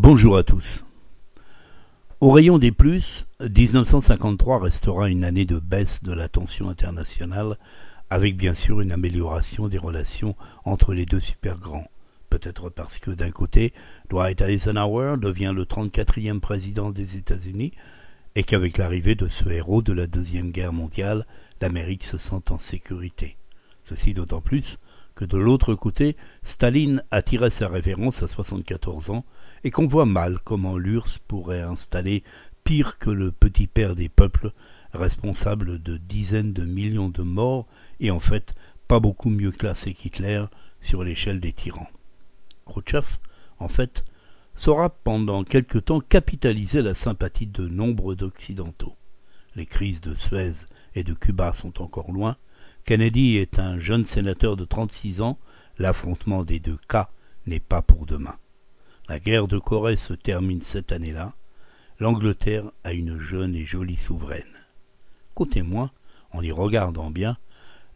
Bonjour à tous. Au rayon des plus, 1953 restera une année de baisse de la tension internationale, avec bien sûr une amélioration des relations entre les deux super grands. Peut-être parce que d'un côté, Dwight Eisenhower devient le 34e président des États-Unis, et qu'avec l'arrivée de ce héros de la Deuxième Guerre mondiale, l'Amérique se sent en sécurité. Ceci d'autant plus que de l'autre côté, Staline a tiré sa révérence à 74 ans et qu'on voit mal comment l'URSS pourrait installer pire que le petit père des peuples, responsable de dizaines de millions de morts et en fait pas beaucoup mieux classé qu'Hitler sur l'échelle des tyrans. Khrouchtchev, en fait, saura pendant quelque temps capitaliser la sympathie de nombre d'Occidentaux. Les crises de Suez et de Cuba sont encore loin, Kennedy est un jeune sénateur de 36 ans, l'affrontement des deux cas n'est pas pour demain. La guerre de Corée se termine cette année-là. L'Angleterre a une jeune et jolie souveraine. Côté moi, en y regardant bien,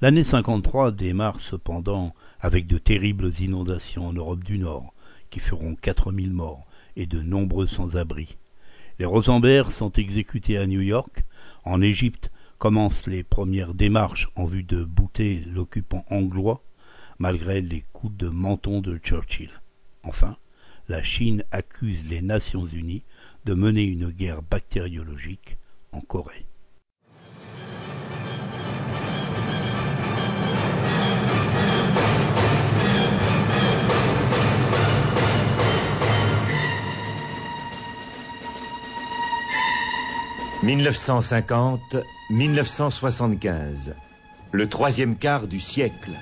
l'année 53 démarre cependant avec de terribles inondations en Europe du Nord, qui feront 4000 morts et de nombreux sans-abri. Les Rosenberg sont exécutés à New York. En Égypte, commencent les premières démarches en vue de bouter l'occupant anglois, malgré les coups de menton de Churchill. Enfin, la Chine accuse les Nations unies de mener une guerre bactériologique en Corée. 1950-1975, le troisième quart du siècle.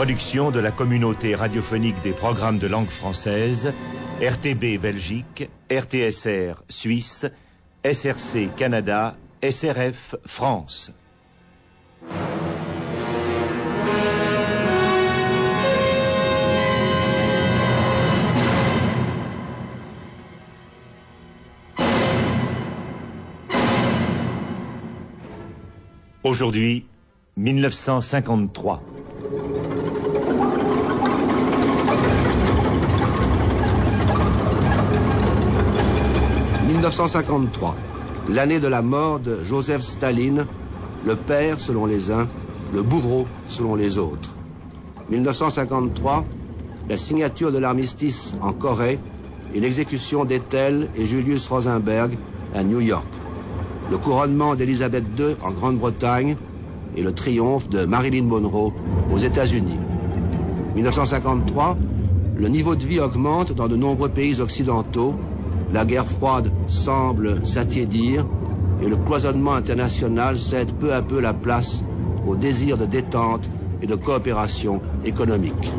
Production de la communauté radiophonique des programmes de langue française, RTB Belgique, RTSR Suisse, SRC Canada, SRF France. Aujourd'hui, 1953. « 1953, l'année de la mort de Joseph Staline, le père selon les uns, le bourreau selon les autres. 1953, la signature de l'armistice en Corée et l'exécution d'Ethel et Julius Rosenberg à New York le couronnement d'Élisabeth II en Grande-Bretagne et le triomphe de Marilyn Monroe aux États-Unis. 1953, le niveau de vie augmente dans de nombreux pays occidentaux, la guerre froide semble s'attiédir et le cloisonnement international cède peu à peu la place au désir de détente et de coopération économique.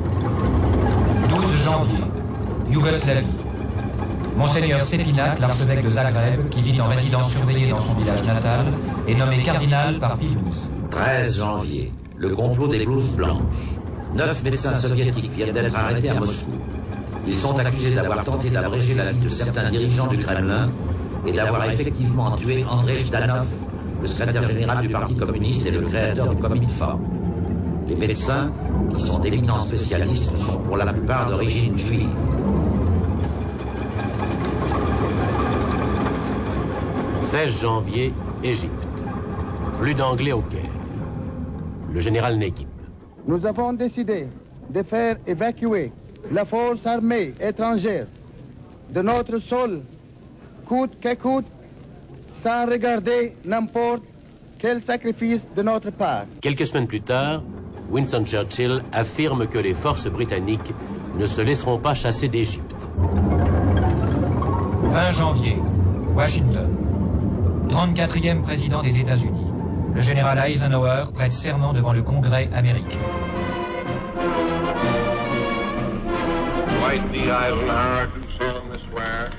12 janvier, Yougoslavie. Monseigneur Stépinac, l'archevêque de Zagreb, qui vit en résidence surveillée dans son village natal, est nommé cardinal par Pie 13 janvier, le complot des blouses blanches. Neuf médecins soviétiques viennent d'être arrêtés à Moscou. Ils sont accusés d'avoir tenté d'abréger la vie de certains dirigeants du Kremlin et d'avoir effectivement tué André Jdanov, le secrétaire général du Parti communiste et le créateur du Comintform. Les médecins, qui sont d'éminents spécialistes, sont pour la plupart d'origine juive. 16 janvier, Égypte. Plus d'anglais au Caire. Le général Nekib. Nous avons décidé de faire évacuer la force armée étrangère de notre sol, coûte que coûte, sans regarder n'importe quel sacrifice de notre part. Quelques semaines plus tard, Winston Churchill affirme que les forces britanniques ne se laisseront pas chasser d'Égypte. 20 janvier, Washington. 34e président des États-Unis. Le général Eisenhower prête serment devant le Congrès américain. Dwight D. Eisenhower do solemnly swear.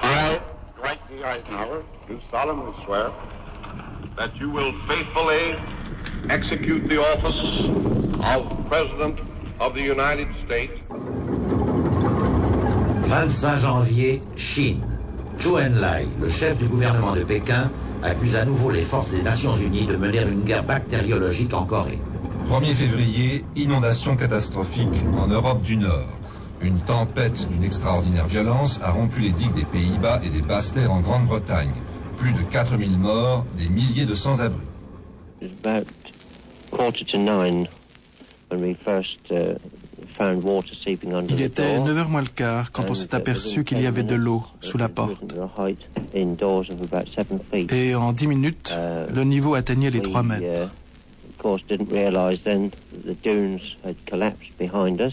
I, Dwight D. Eisenhower, do solemnly swear that you will faithfully execute the office of President of the United States. 25 janvier, Chine. Zhou Enlai, le chef du gouvernement de Pékin, accuse à nouveau les forces des Nations Unies de mener une guerre bactériologique en Corée. 1er février, inondation catastrophique en Europe du Nord. Une tempête d'une extraordinaire violence a rompu les digues des Pays-Bas et des basses-terres en Grande-Bretagne. Plus de 4000 morts, des milliers de sans-abri. Il était 9h moins le quart quand on s'est aperçu qu'il y avait de l'eau sous la porte. Et en 10 minutes, le niveau atteignait les 3 mètres.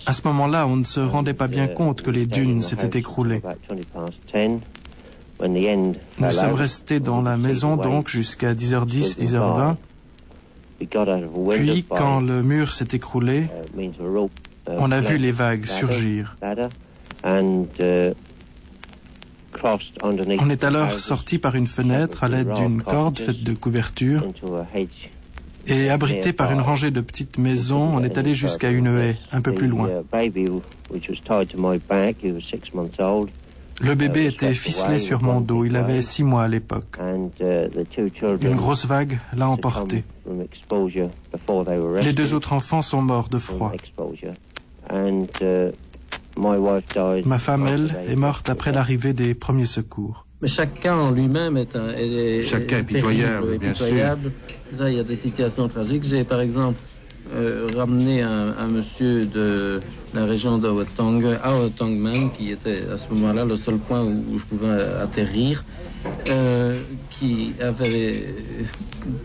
À ce moment-là, on ne se rendait pas bien compte que les dunes s'étaient écroulées. Nous sommes restés dans la maison donc jusqu'à 10h10, 10h20. Puis, quand le mur s'est écroulé, on a vu les vagues surgir. On est alors sorti par une fenêtre à l'aide d'une corde faite de couverture et abrité par une rangée de petites maisons, on est allé jusqu'à une haie un peu plus loin. Le bébé était ficelé sur mon dos, il avait six mois à l'époque. Une grosse vague l'a emporté. Les deux autres enfants sont morts de froid. Ma femme, elle, est morte après l'arrivée des premiers secours. Mais chacun en lui-même est, un, est, chacun est pitoyable, bien pitoyable. Il y a des situations tragiques. J'ai par exemple euh, ramené un, un, monsieur de la région de Wetong, à Wetongman, qui était à ce moment-là le seul point où, où je pouvais atterrir, euh, qui avait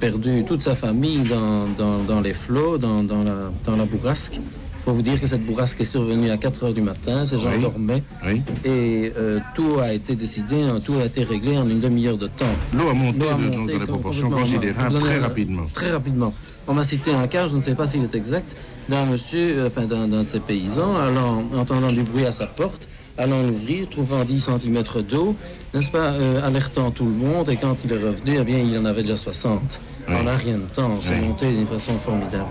perdu toute sa famille dans, dans, dans les flots, dans, dans, la, dans la bourrasque. Faut vous dire que cette bourrasque est survenue à 4 heures du matin, ces gens Oui. dormaient, Oui. et euh, tout a été décidé, hein, tout a été réglé en une demi-heure de temps. L'eau a monté a monté dans des proportions considérables très rapidement. Très rapidement. On m'a cité un cas, je ne sais pas s'il est exact, d'un monsieur, euh, enfin d'un de ces paysans, allant, entendant du bruit à sa porte, allant l'ouvrir, trouvant 10 cm d'eau, n'est-ce pas, euh, alertant tout le monde, et quand il est revenu, eh bien, il en avait déjà 60. Oui. En un rien de temps, c'est monté d'une façon formidable.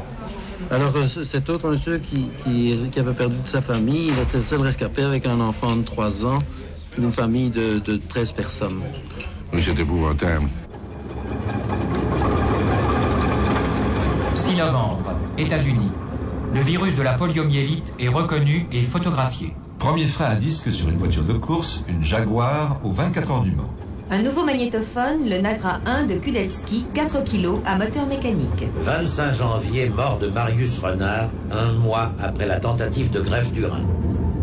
Alors, euh, ce- cet autre monsieur qui, qui, qui avait perdu toute sa famille, il était le seul rescapé avec un enfant de 3 ans, d'une famille de, de 13 personnes. Oui, c'est épouvantable. 6 novembre, États-Unis. Le virus de la poliomyélite est reconnu et photographié. Premier frein à disque sur une voiture de course, une Jaguar aux 24 heures du Mans. Un nouveau magnétophone, le Nagra 1 de Kudelski, 4 kg à moteur mécanique. 25 janvier, mort de Marius Renard, un mois après la tentative de greffe du rein.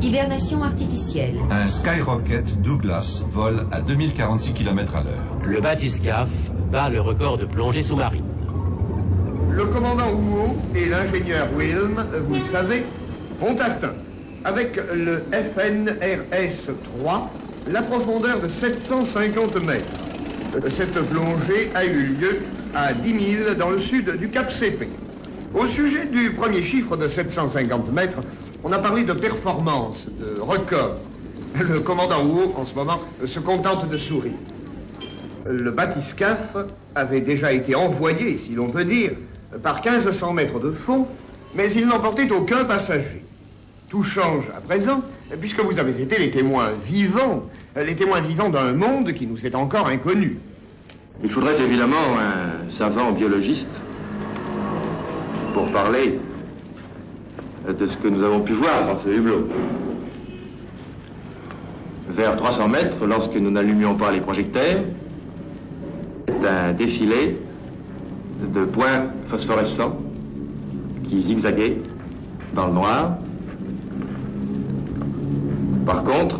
Hibernation artificielle. Un Skyrocket Douglas vole à 2046 km à l'heure. Le bathyscaphe bat le record de plongée sous-marine. Le commandant Huo et l'ingénieur Wilm, vous le savez, ont atteint, avec le FNRS-3, la profondeur de 750 mètres. Cette plongée a eu lieu à 10 000 dans le sud du Cap CP. Au sujet du premier chiffre de 750 mètres, on a parlé de performance, de record. Le commandant Huo, en ce moment, se contente de sourire. Le bathyscaphe avait déjà été envoyé, si l'on peut dire, par 1500 mètres de fond, mais il n'emportait aucun passager. Tout change à présent, puisque vous avez été les témoins vivants, les témoins vivants d'un monde qui nous est encore inconnu. Il faudrait évidemment un savant biologiste pour parler de ce que nous avons pu voir dans ce hublot. Vers 300 mètres, lorsque nous n'allumions pas les projecteurs, c'est un défilé de points phosphorescents qui zigzaguaient dans le noir. Par contre,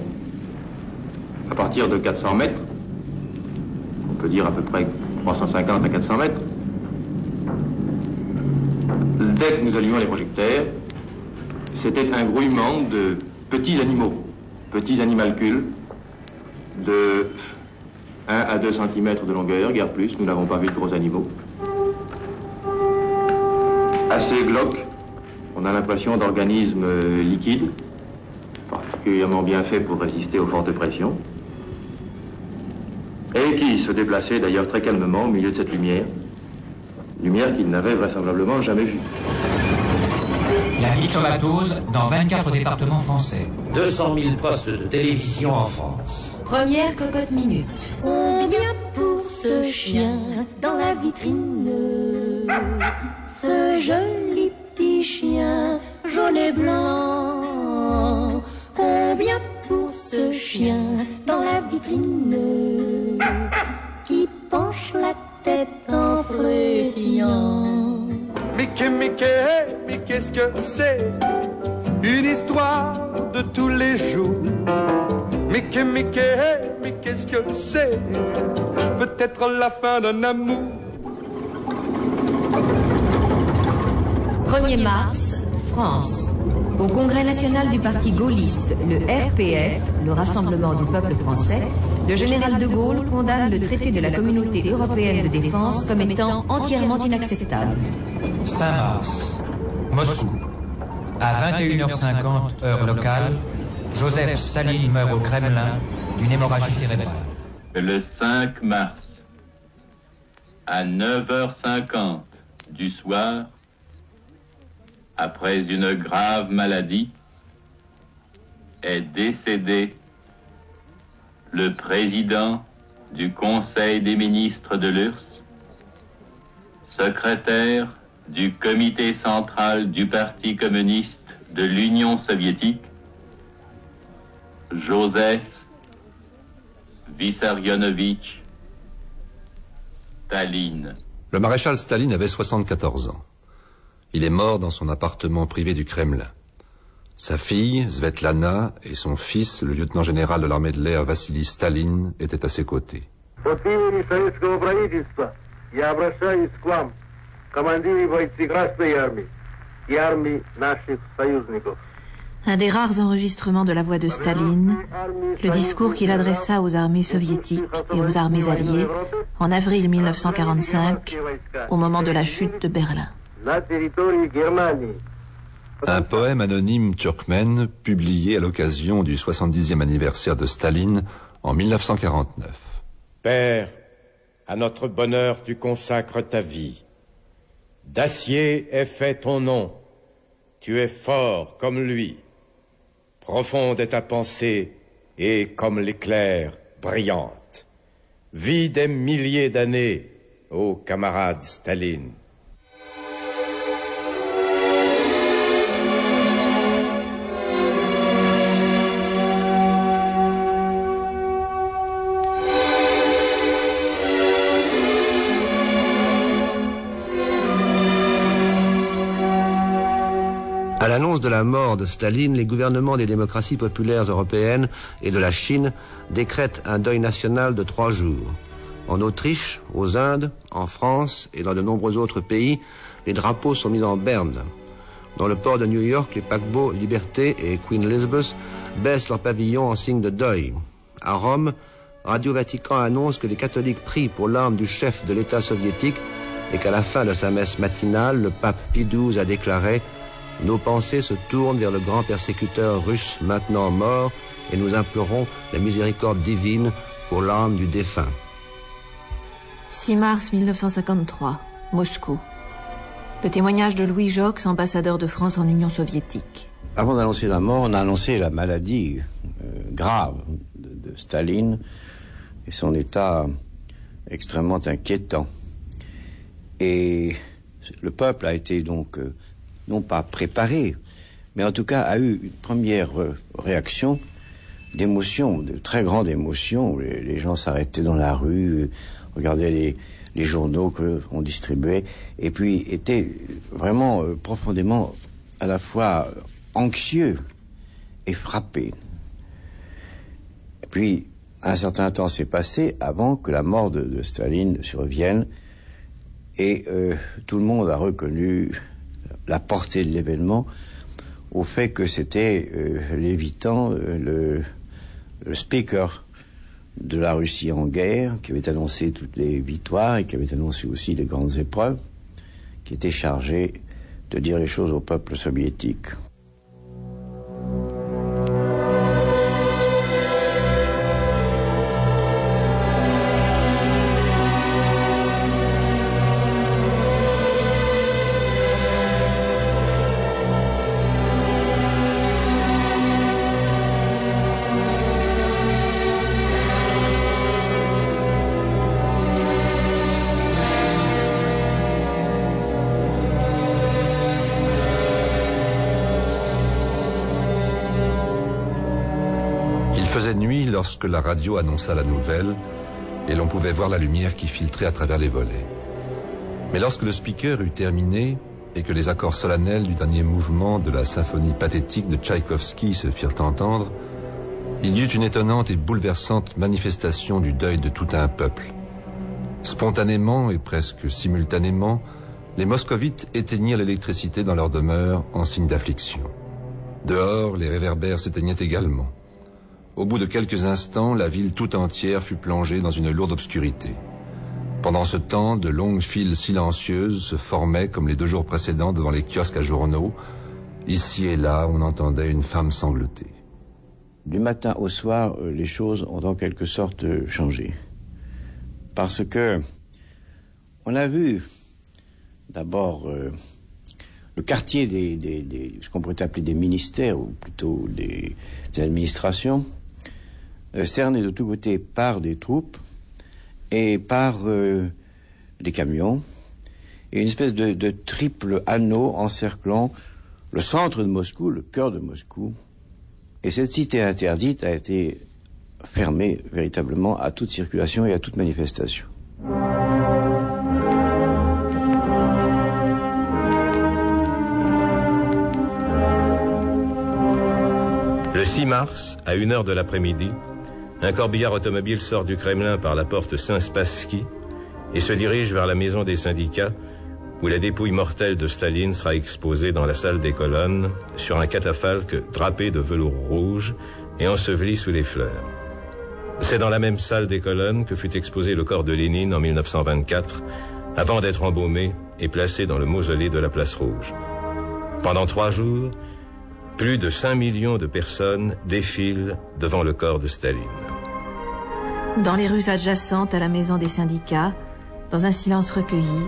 à partir de 400 mètres, on peut dire à peu près 350 à 400 mètres, dès que nous allumions les projecteurs, c'était un grouillement de petits animaux, petits animalcules de 1 à 2 cm de longueur, guère plus, nous n'avons pas vu de gros animaux. Assez glauques, on a l'impression d'organismes liquides, particulièrement bien faits pour résister aux fortes pressions, et qui se déplaçaient d'ailleurs très calmement au milieu de cette lumière, lumière qu'ils n'avaient vraisemblablement jamais vue. La myxomatose dans 24 départements français. 200 000 postes de télévision en France. Première cocotte minute. On vient pour ce chien dans la vitrine. Ce joli petit chien jaune et blanc. Combien pour ce chien dans la vitrine qui penche la tête en frétillant. Mickey, Mickey, mais qu'est-ce que c'est Une histoire de tous les jours? Mickey, Mickey, mais qu'est-ce que c'est Peut-être la fin d'un amour? 1er mars, France. Au Congrès national du Parti gaulliste, le RPF, le Rassemblement du peuple français, le général de Gaulle condamne le traité de la communauté européenne de défense comme étant entièrement inacceptable. 5 mars, Moscou. À 21h50 heure locale, Joseph Staline meurt au Kremlin d'une hémorragie cérébrale. Le 5 mars, à 9h50 du soir, après une grave maladie, est décédé le président du Conseil des ministres de l'URSS, secrétaire du comité central du Parti communiste de l'Union soviétique, Joseph Vissarionovitch Staline. Le maréchal Staline avait 74 ans. Il est mort dans son appartement privé du Kremlin. Sa fille, Svetlana, et son fils, le lieutenant général de l'armée de l'air Vassili Staline, étaient à ses côtés. Un des rares enregistrements de la voix de Staline, le discours qu'il adressa aux armées soviétiques et aux armées alliées en avril 1945, au moment de la chute de Berlin. Un poème anonyme turkmène publié à l'occasion du 70e anniversaire de Staline en 1949. Père, à notre bonheur tu consacres ta vie. D'acier est fait ton nom. Tu es fort comme lui. Profonde est ta pensée et comme l'éclair, brillante. Vie des milliers d'années, ô camarades Staline. À l'annonce de la mort de Staline, les gouvernements des démocraties populaires européennes et de la Chine décrètent un deuil national de trois jours. En Autriche, aux Indes, en France et dans de nombreux autres pays, les drapeaux sont mis en berne. Dans le port de New York, les paquebots Liberté et Queen Elizabeth baissent leurs pavillons en signe de deuil. À Rome, Radio Vatican annonce que les catholiques prient pour l'âme du chef de l'État soviétique et qu'à la fin de sa messe matinale, le pape Pie XII a déclaré nos pensées se tournent vers le grand persécuteur russe maintenant mort et nous implorons la miséricorde divine pour l'âme du défunt. 6 mars 1953, Moscou. Le témoignage de Louis Jox, ambassadeur de France en Union soviétique. Avant d'annoncer la mort, on a annoncé la maladie euh, grave de, de Staline et son état extrêmement inquiétant. Et le peuple a été donc euh, non pas préparé, mais en tout cas a eu une première euh, réaction d'émotion, de très grande émotion. Les, les gens s'arrêtaient dans la rue, euh, regardaient les, journaux qu'on distribuait, et puis étaient vraiment euh, profondément à la fois anxieux et frappés. Puis, un certain temps s'est passé avant que la mort de, Staline survienne, et tout le monde a reconnu la portée de l'événement au fait que c'était euh, l'évitant, euh, le, le, speaker de la Russie en guerre, qui avait annoncé toutes les victoires et qui avait annoncé aussi les grandes épreuves, qui était chargé de dire les choses au peuple soviétique. Lorsque la radio annonça la nouvelle et l'on pouvait voir la lumière qui filtrait à travers les volets. Mais lorsque le speaker eut terminé et que les accords solennels du dernier mouvement de la symphonie pathétique de Tchaïkovski se firent entendre, il y eut une étonnante et bouleversante manifestation du deuil de tout un peuple. Spontanément et presque simultanément, les moscovites éteignirent l'électricité dans leur demeure en signe d'affliction. Dehors, les réverbères s'éteignaient également. Au bout de quelques instants, la ville tout entière fut plongée dans une lourde obscurité. Pendant ce temps, de longues files silencieuses se formaient comme les deux jours précédents devant les kiosques à journaux. Ici et là, on entendait une femme sangloter. Du matin au soir, euh, les choses ont en quelque sorte changé. Parce que on a vu d'abord euh, le quartier des, ce qu'on pourrait appeler des ministères, ou plutôt des, administrations, euh, cerné de tous côtés par des troupes et par euh, des camions, et une espèce de, de, triple anneau encerclant le centre de Moscou, le cœur de Moscou. Et cette cité interdite a été fermée véritablement à toute circulation et à toute manifestation. Le 6 mars, à 1h de l'après-midi, un corbillard automobile sort du Kremlin par la porte Saint-Spassky et se dirige vers la maison des syndicats où la dépouille mortelle de Staline sera exposée dans la salle des colonnes sur un catafalque drapé de velours rouge et enseveli sous les fleurs. C'est dans la même salle des colonnes que fut exposé le corps de Lénine en 1924 avant d'être embaumé et placé dans le mausolée de la place rouge. Pendant trois jours, plus de 5 millions de personnes défilent devant le corps de Staline. Dans les rues adjacentes à la maison des syndicats, dans un silence recueilli,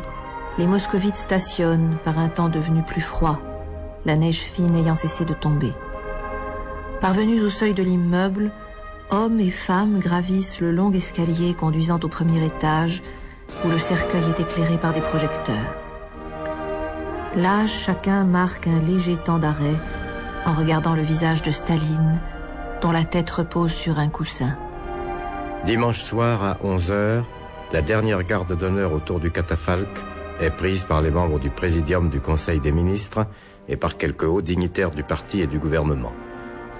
les moscovites stationnent par un temps devenu plus froid, la neige fine ayant cessé de tomber. Parvenus au seuil de l'immeuble, hommes et femmes gravissent le long escalier conduisant au premier étage, où le cercueil est éclairé par des projecteurs. Là, chacun marque un léger temps d'arrêt en regardant le visage de Staline, dont la tête repose sur un coussin. Dimanche soir à 11h, la dernière garde d'honneur autour du catafalque est prise par les membres du présidium du Conseil des ministres et par quelques hauts dignitaires du parti et du gouvernement.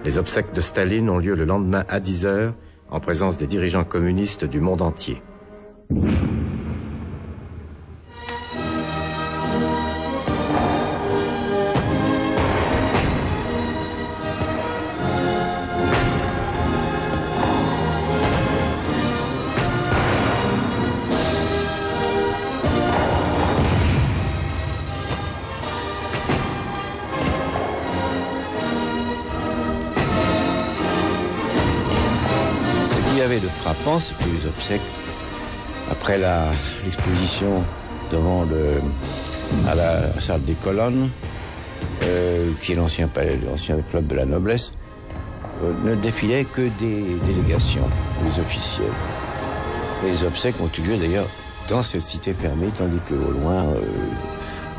Les obsèques de Staline ont lieu le lendemain à 10h en présence des dirigeants communistes du monde entier. C'est que les obsèques, après l'exposition devant la salle des colonnes, euh, qui est l'ancien l'ancien club de la noblesse, euh, ne défilaient que des délégations, des officiels. Les obsèques ont eu lieu d'ailleurs dans cette cité fermée, tandis qu'au loin, euh,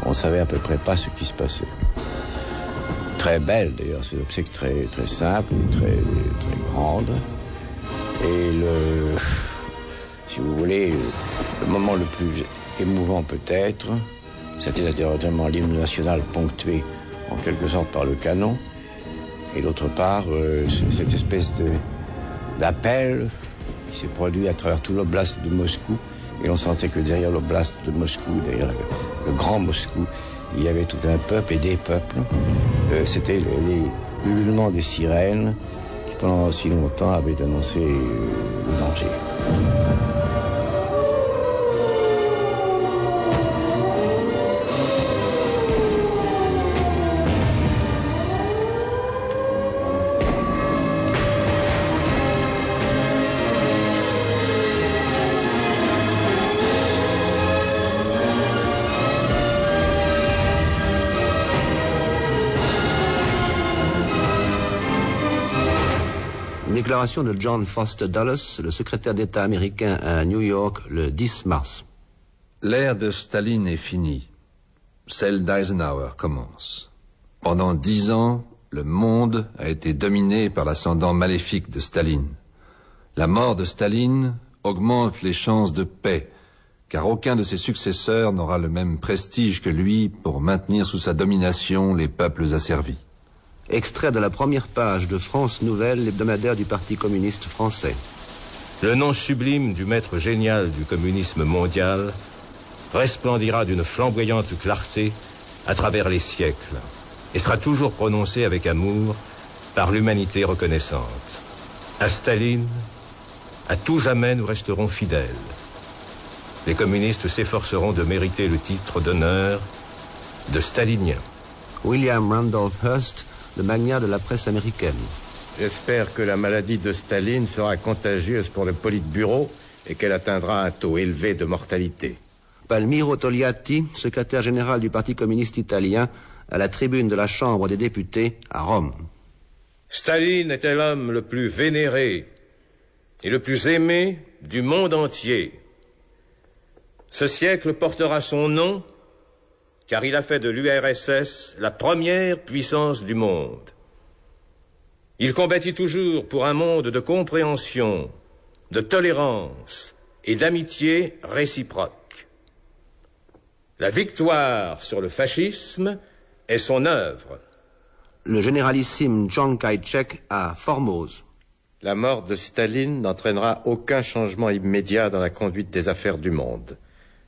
on savait à peu près pas ce qui se passait. Très belle d'ailleurs, ces obsèques très très simples très très grandes. Et le, si vous voulez, le moment le plus émouvant peut-être, c'était naturellement l'hymne national ponctué en quelque sorte par le canon, et d'autre part, euh, cette espèce d'appel qui s'est produit à travers tout l'oblast de Moscou, et on sentait que derrière l'oblast de Moscou, derrière le, grand Moscou, il y avait tout un peuple et des peuples. Euh, c'était les, les des sirènes, pendant si longtemps avait annoncé le danger. Déclaration de John Foster Dulles, le secrétaire d'État américain à New York, le 10 mars. L'ère de Staline est finie. Celle d'Eisenhower commence. Pendant dix ans, le monde a été dominé par l'ascendant maléfique de Staline. La mort de Staline augmente les chances de paix, car aucun de ses successeurs n'aura le même prestige que lui pour maintenir sous sa domination les peuples asservis. Extrait de la première page de France Nouvelle, l'hebdomadaire du Parti communiste français. Le nom sublime du maître génial du communisme mondial resplendira d'une flamboyante clarté à travers les siècles et sera toujours prononcé avec amour par l'humanité reconnaissante. À Staline, à tout jamais nous resterons fidèles. Les communistes s'efforceront de mériter le titre d'honneur de stalinien. William Randolph Hearst, le magnat de la presse américaine. J'espère que la maladie de Staline sera contagieuse pour le Politburo et qu'elle atteindra un taux élevé de mortalité. Palmiro Togliatti, secrétaire général du Parti communiste italien, à la tribune de la Chambre des députés à Rome. Staline était l'homme le plus vénéré et le plus aimé du monde entier. Ce siècle portera son nom car il a fait de l'URSS la première puissance du monde. Il combattit toujours pour un monde de compréhension, de tolérance et d'amitié réciproque. La victoire sur le fascisme est son œuvre. Le généralissime John Kaichek à Formose. La mort de Staline n'entraînera aucun changement immédiat dans la conduite des affaires du monde.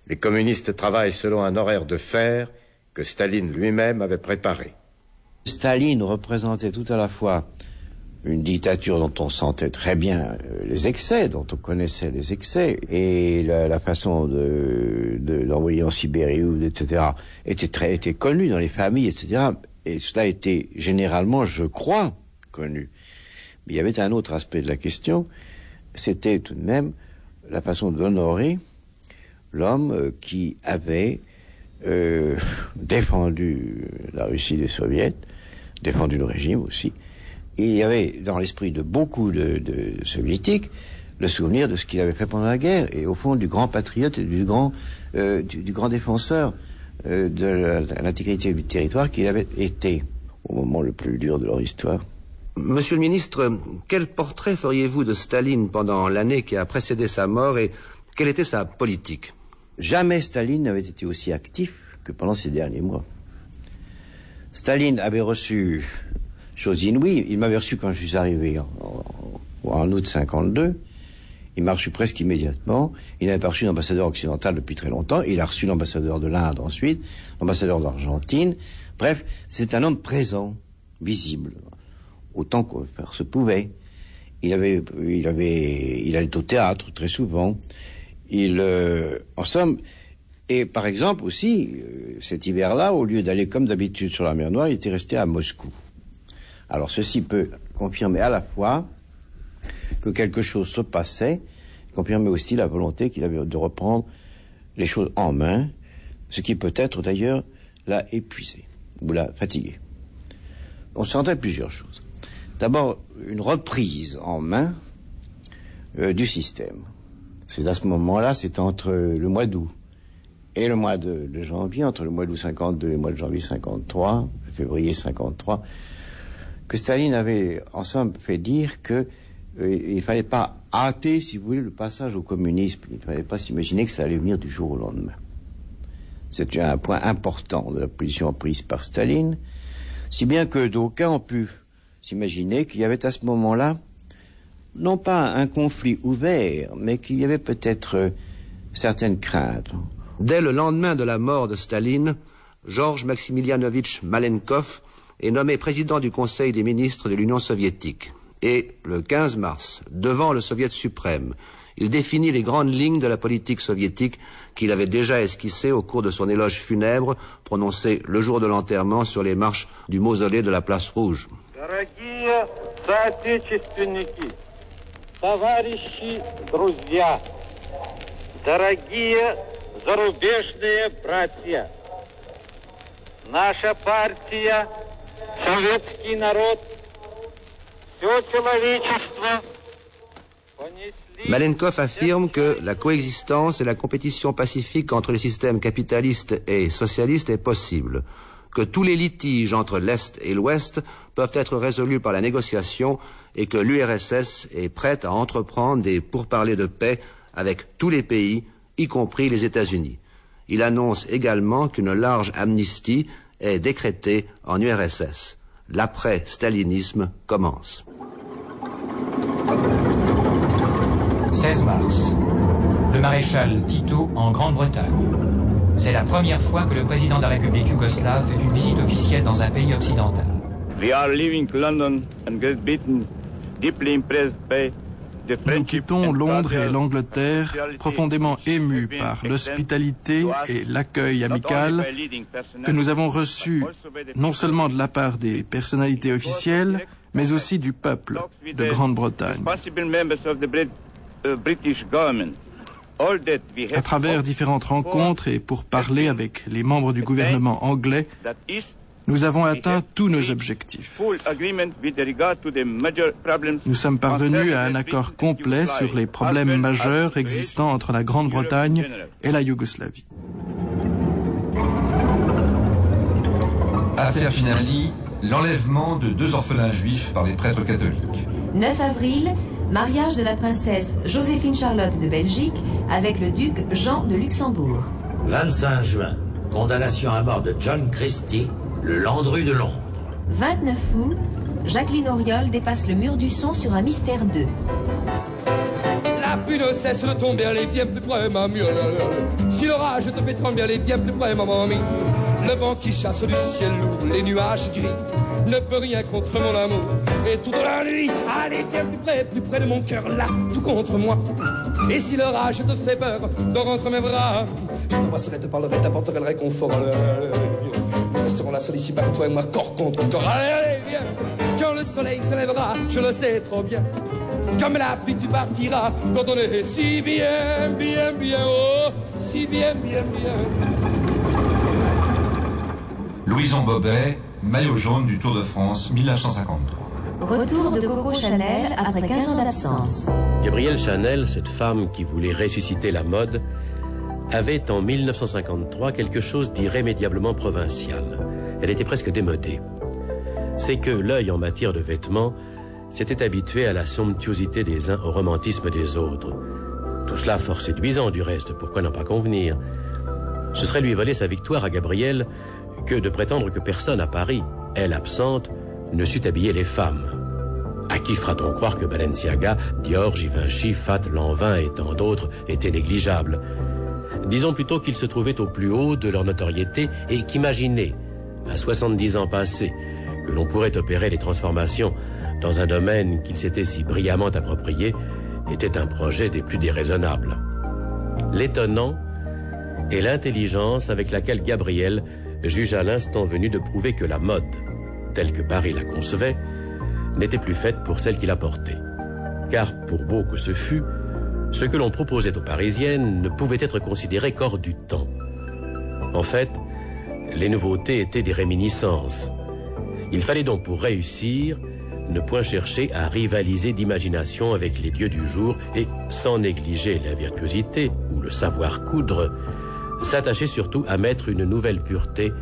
Les communistes travaillent selon un horaire de fer que Staline lui-même avait préparé. Staline représentait tout à la fois une dictature dont on sentait très bien euh, les excès, dont on connaissait les excès, et la, façon de d'envoyer de, en Sibérie, etc., était très était connue dans les familles, etc. Et cela était généralement, je crois, connu. Mais il y avait un autre aspect de la question, c'était tout de même la façon d'honorer l'homme euh, qui avait euh, défendu la Russie des soviets, défendu le régime aussi. Il y avait dans l'esprit de beaucoup de, soviétiques le souvenir de ce qu'il avait fait pendant la guerre et au fond du grand patriote et du grand, euh, du, grand défenseur de l'intégrité du territoire qu'il avait été au moment le plus dur de leur histoire. Monsieur le ministre, quel portrait feriez-vous de Staline pendant l'année qui a précédé sa mort et quelle était sa politique? Jamais Staline n'avait été aussi actif que pendant ces derniers mois. Staline avait reçu, chose inouïe, il m'avait reçu quand je suis arrivé en, août 52, il m'a reçu presque immédiatement, il n'avait pas reçu l'ambassadeur occidental depuis très longtemps, il a reçu l'ambassadeur de l'Inde ensuite, l'ambassadeur d'Argentine, bref, c'est un homme présent, visible, autant que faire se pouvait. Il avait, il avait, il allait au théâtre très souvent. Il, euh, en somme, et par exemple aussi, euh, cet hiver-là, au lieu d'aller comme d'habitude sur la mer Noire, il était resté à Moscou. Alors ceci peut confirmer à la fois que quelque chose se passait, confirmer aussi la volonté qu'il avait de reprendre les choses en main, ce qui peut-être d'ailleurs l'a épuisé ou l'a fatigué. On sentait plusieurs choses. D'abord, une reprise en main euh, du système. C'est à ce moment-là, c'est entre le mois d'août et le mois de, janvier, entre le mois d'août 52 et le mois de janvier 53, février 53, que Staline avait en somme fait dire que euh, il fallait pas hâter, si vous voulez, le passage au communisme. Il ne fallait pas s'imaginer que ça allait venir du jour au lendemain. C'était un point important de la position prise par Staline, si bien que d'aucuns ont pu s'imaginer qu'il y avait à ce moment-là non pas un conflit ouvert, mais qu'il y avait peut-être euh, certaines craintes. Dès le lendemain de la mort de Staline, Georges Maximilianovitch Malenkov est nommé président du Conseil des ministres de l'Union soviétique. Et le 15 mars, devant le Soviet suprême, il définit les grandes lignes de la politique soviétique qu'il avait déjà esquissées au cours de son éloge funèbre prononcé le jour de l'enterrement sur les marches du mausolée de la place rouge товарищи, друзья, дорогие зарубежные братья, наша партия, советский народ, все человечество Malenkov affirme que la coexistence et la compétition pacifique entre les systèmes capitalistes et socialistes est possible, que tous les litiges entre l'Est et l'Ouest peuvent être résolus par la négociation et que l'URSS est prête à entreprendre des pourparlers de paix avec tous les pays, y compris les États-Unis. Il annonce également qu'une large amnistie est décrétée en URSS. L'après-stalinisme commence. 16 mars. Le maréchal Tito en Grande-Bretagne. C'est la première fois que le président de la République yougoslave fait une visite officielle dans un pays occidental. Nous quittons Londres et l'Angleterre profondément émus par l'hospitalité et l'accueil amical que nous avons reçu non seulement de la part des personnalités officielles, mais aussi du peuple de Grande-Bretagne. À travers différentes rencontres et pour parler avec les membres du gouvernement anglais, nous avons atteint tous nos objectifs. Nous sommes parvenus à un accord complet sur les problèmes majeurs existants entre la Grande-Bretagne et la Yougoslavie. Affaire Finali, l'enlèvement de deux orphelins juifs par les prêtres catholiques. 9 avril, mariage de la princesse Joséphine Charlotte de Belgique avec le duc Jean de Luxembourg. 25 juin, condamnation à mort de John Christie, le Landru de Londres. 29 août, Jacqueline Auriol dépasse le mur du son sur un mystère 2. La pluie ne cesse de tomber, allez viens plus près, mamie. Si l'orage te fait trembler, allez viens plus près, mamie. Le vent qui chasse du ciel lourd, les nuages gris, ne peut rien contre mon amour. Et toute la nuit, allez viens plus près, plus près de mon cœur, là, tout contre moi. Et si l'orage te fait peur, dors entre mes bras. Je t'embrasserai, te parlerai, t'apporterai le réconfort. Nous resterons là bas, toi et moi, corps contre corps. Allez, allez, viens. Quand le soleil se lèvera, je le sais trop bien. Comme la pluie, tu partiras quand on est si bien, bien, bien, oh, si bien, bien, bien. Louison Bobet, maillot jaune du Tour de France 1953. Retour de Coco Chanel après 15 ans d'absence. Gabrielle Chanel, cette femme qui voulait ressusciter la mode, avait en 1953 quelque chose d'irrémédiablement provincial. Elle était presque démodée. C'est que l'œil en matière de vêtements s'était habitué à la somptuosité des uns au romantisme des autres. Tout cela fort séduisant du reste, pourquoi n'en pas convenir? Ce serait lui voler sa victoire à Gabrielle que de prétendre que personne à Paris, elle absente, ne sut habiller les femmes. À qui fera-t-on croire que Balenciaga, Dior, Givenchy, Fat, Lanvin et tant d'autres étaient négligeables? Disons plutôt qu'ils se trouvaient au plus haut de leur notoriété et qu'imaginer, à 70 ans passés, que l'on pourrait opérer les transformations dans un domaine qu'il s'était si brillamment approprié était un projet des plus déraisonnables. L'étonnant est l'intelligence avec laquelle Gabriel jugea l'instant venu de prouver que la mode, telle que Paris la concevait, n'était plus faite pour celle qui la portait. Car pour beau que ce fût, ce que l'on proposait aux Parisiennes ne pouvait être considéré qu'hors du temps. En fait, les nouveautés étaient des réminiscences. Il fallait donc pour réussir ne point chercher à rivaliser d'imagination avec les dieux du jour et, sans négliger la virtuosité ou le savoir coudre, s'attacher surtout à mettre une nouvelle pureté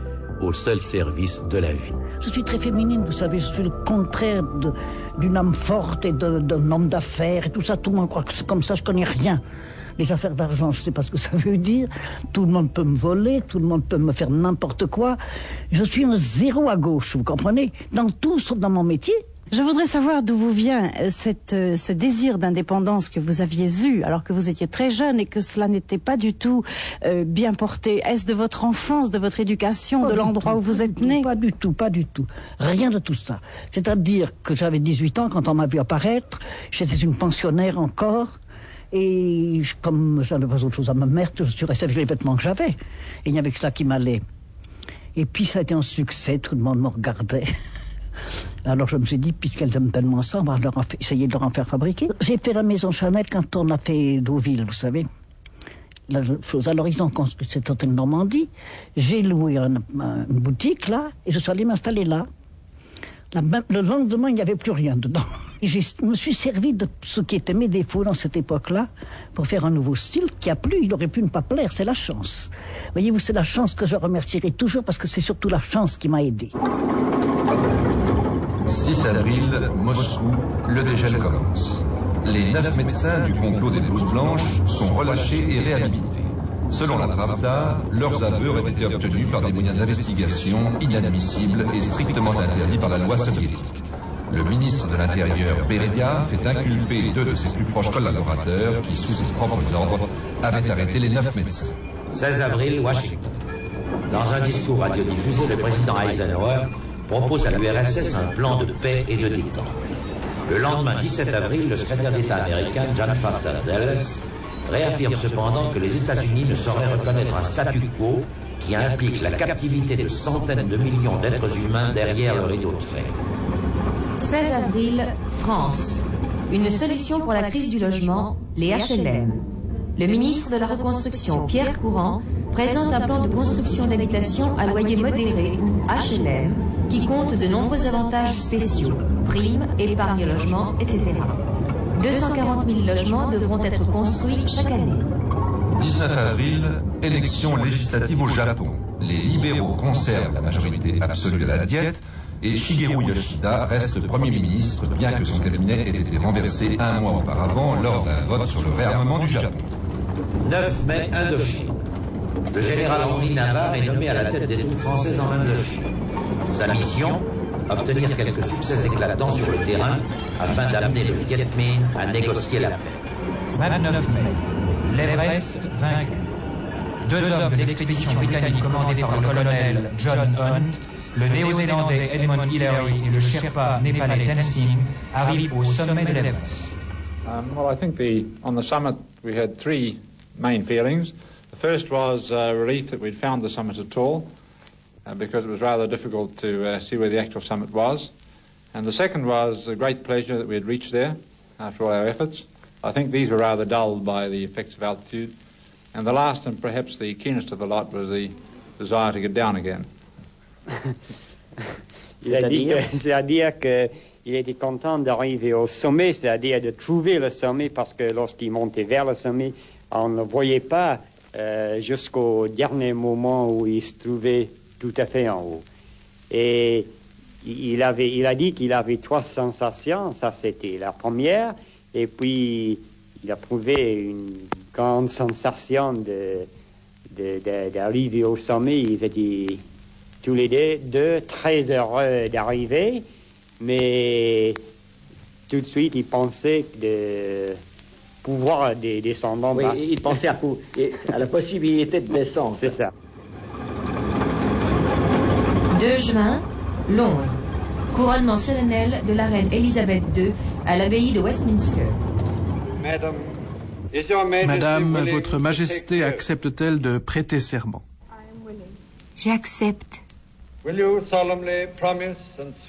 au seul service de la vie. Je suis très féminine, vous savez, je suis le contraire d'une âme forte et d'un homme d'affaires et tout ça. Tout le monde croit que c'est comme ça, je connais rien. Les affaires d'argent, je ne sais pas ce que ça veut dire. Tout le monde peut me voler, tout le monde peut me faire n'importe quoi. Je suis un zéro à gauche, vous comprenez? Dans tout, sauf dans mon métier. Je voudrais savoir d'où vous vient cette, ce désir d'indépendance que vous aviez eu alors que vous étiez très jeune et que cela n'était pas du tout euh, bien porté. Est-ce de votre enfance, de votre éducation, Pas de l'endroit où vous êtes né? Pas du tout, pas du tout. Rien de tout ça. C'est-à-dire que j'avais 18 ans quand on m'a vu apparaître. J'étais une pensionnaire encore. Et je- comme je n'avais pas autre chose à me mettre, je suis restée avec les vêtements que j'avais. Et il n'y avait que cela qui m'allait. Et puis ça a été un succès, tout le monde me regardait. Alors je me suis dit, puisqu'elles aiment tellement ça, on va leur essayer de leur en faire fabriquer. J'ai fait la maison Chanel quand on a fait Deauville, vous savez. La chose à l'horizon, c'était en Normandie. J'ai loué un- un- une boutique là, et je suis allé m'installer là. Le lendemain, il n'y avait plus rien dedans. Et je me suis servi de ce qui était mes défauts dans cette époque-là pour faire un nouveau style qui a plu. Il aurait pu ne pas plaire, c'est la chance. Voyez-vous, c'est la chance que je remercierai toujours parce que c'est surtout la chance qui m'a aidé. 6 avril, Moscou, le dégel commence. Les neuf médecins du complot des blouses blanches sont relâchés et réhabilités. Selon la Pravda, leurs aveux auraient été obtenus par des moyens d'investigation inadmissibles et strictement interdits par la loi soviétique. Le ministre de l'Intérieur, Beredia, fait inculper deux de ses plus proches collaborateurs qui, sous ses propres ordres, avaient arrêté les neuf médecins. 16 avril, Washington. Dans un discours radiodiffusé, le président Eisenhower propose à l'URSS un plan de paix et de détente. Le lendemain 17 avril, le secrétaire d'État américain John Foster Dulles réaffirme cependant que les États-Unis ne sauraient reconnaître un statu quo qui implique la captivité de centaines de millions d'êtres humains derrière le rideau de fer. 16 avril, France. Une solution pour la crise du logement, les HLM. Le ministre de la Reconstruction, Pierre Courant, présente un plan de construction d'habitations à loyer modéré, HLM, qui compte de nombreux avantages spéciaux, primes, épargne logement, etc. 240 000 logements devront être construits chaque année. 19 avril, élection législative au Japon. Les libéraux conservent la majorité absolue de la diète et Shigeru Yoshida reste Premier ministre, bien que son cabinet ait été renversé un mois auparavant lors d'un vote sur le réarmement du Japon. 9 mai, Indochine. Le général Henri Navarre est nommé à la tête des troupes françaises en Indochine. Sa mission Obtenir quelques succès éclatants sur le terrain afin d'amener le Viet Minh à négocier la paix. 29 mai. L'Everest vaincu. Deux hommes de l'expédition britannique commandée par le colonel John Hunt le néo-zélandais Edmund Hillary et le Sherpa népalais Tenzing arrivent au sommet de l'Everest. Um, well, I think the, on the summit we had three main feelings. The first was uh, relief that we'd found the summit at all, uh, because it was rather difficult to uh, see where the actual summit was. And the second was the great pleasure that we had reached there after all our efforts. I think these were rather dulled by the effects of altitude. And the last and perhaps the keenest of the lot was the desire to get down again. C'est-à-dire qu'il était content d'arriver au sommet, c'est-à-dire de trouver le sommet, parce que lorsqu'il montait vers le sommet, on ne voyait pas euh, jusqu'au dernier moment où il se trouvait tout à fait en haut. Et il, avait, il a dit qu'il avait trois sensations, ça c'était la première, et puis il a trouvé une grande sensation de, d'arriver au sommet. Ils étaient tous les deux, deux très heureux d'arriver, mais tout de suite, ils pensaient de pouvoir des descendants. Oui, ils pensaient à, à la possibilité de descendre. C'est ça. 2 juin, Londres. Couronnement solennel de la reine Elisabeth II à l'abbaye de Westminster. Madame, votre Majesté accepte-t-elle de prêter serment? J'accepte.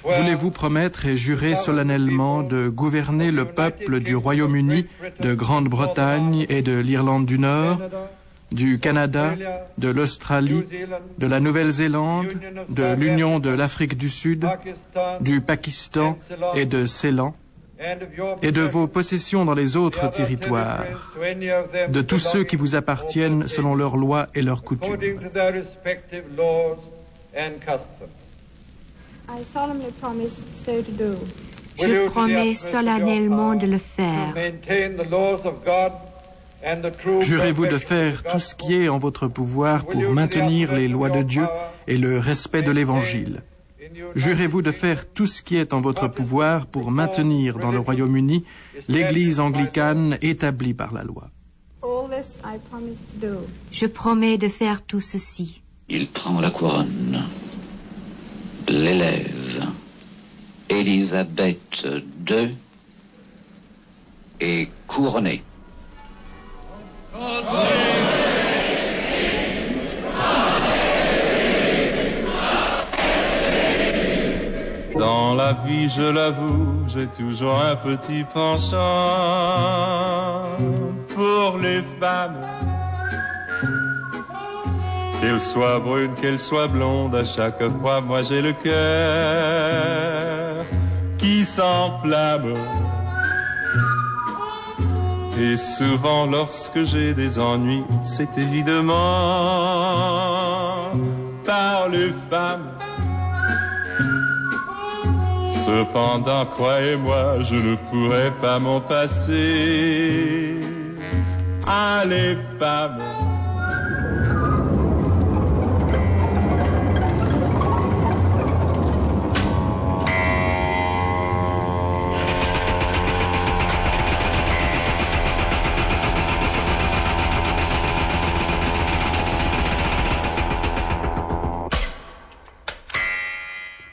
Voulez-vous promettre et jurer solennellement de gouverner le peuple du Royaume-Uni, de Grande-Bretagne et de l'Irlande du Nord, du Canada, de l'Australie, de la Nouvelle-Zélande, de l'Union de l'Afrique du Sud, du Pakistan et de Ceylan, et de vos possessions dans les autres territoires, de tous ceux qui vous appartiennent selon leurs lois et leurs coutumes. Je promets solennellement de le faire. Jurez-vous de faire tout ce qui est en votre pouvoir pour maintenir les lois de Dieu et le respect de l'Évangile. Jurez-vous de faire tout ce qui est en votre pouvoir pour maintenir dans le Royaume-Uni l'Église anglicane établie par la loi. Je promets de faire tout ceci. Il prend la couronne, l'élève, Élisabeth II est couronnée. Dans la vie, je l'avoue, j'ai toujours un petit penchant pour les femmes. Qu'elles soient brunes, qu'elles soient blondes, à chaque fois, moi j'ai le cœur qui s'enflamme. Et souvent lorsque j'ai des ennuis, c'est évidemment par les femmes. Cependant, croyez-moi, je ne pourrais pas m'en passer. Ah, les femmes.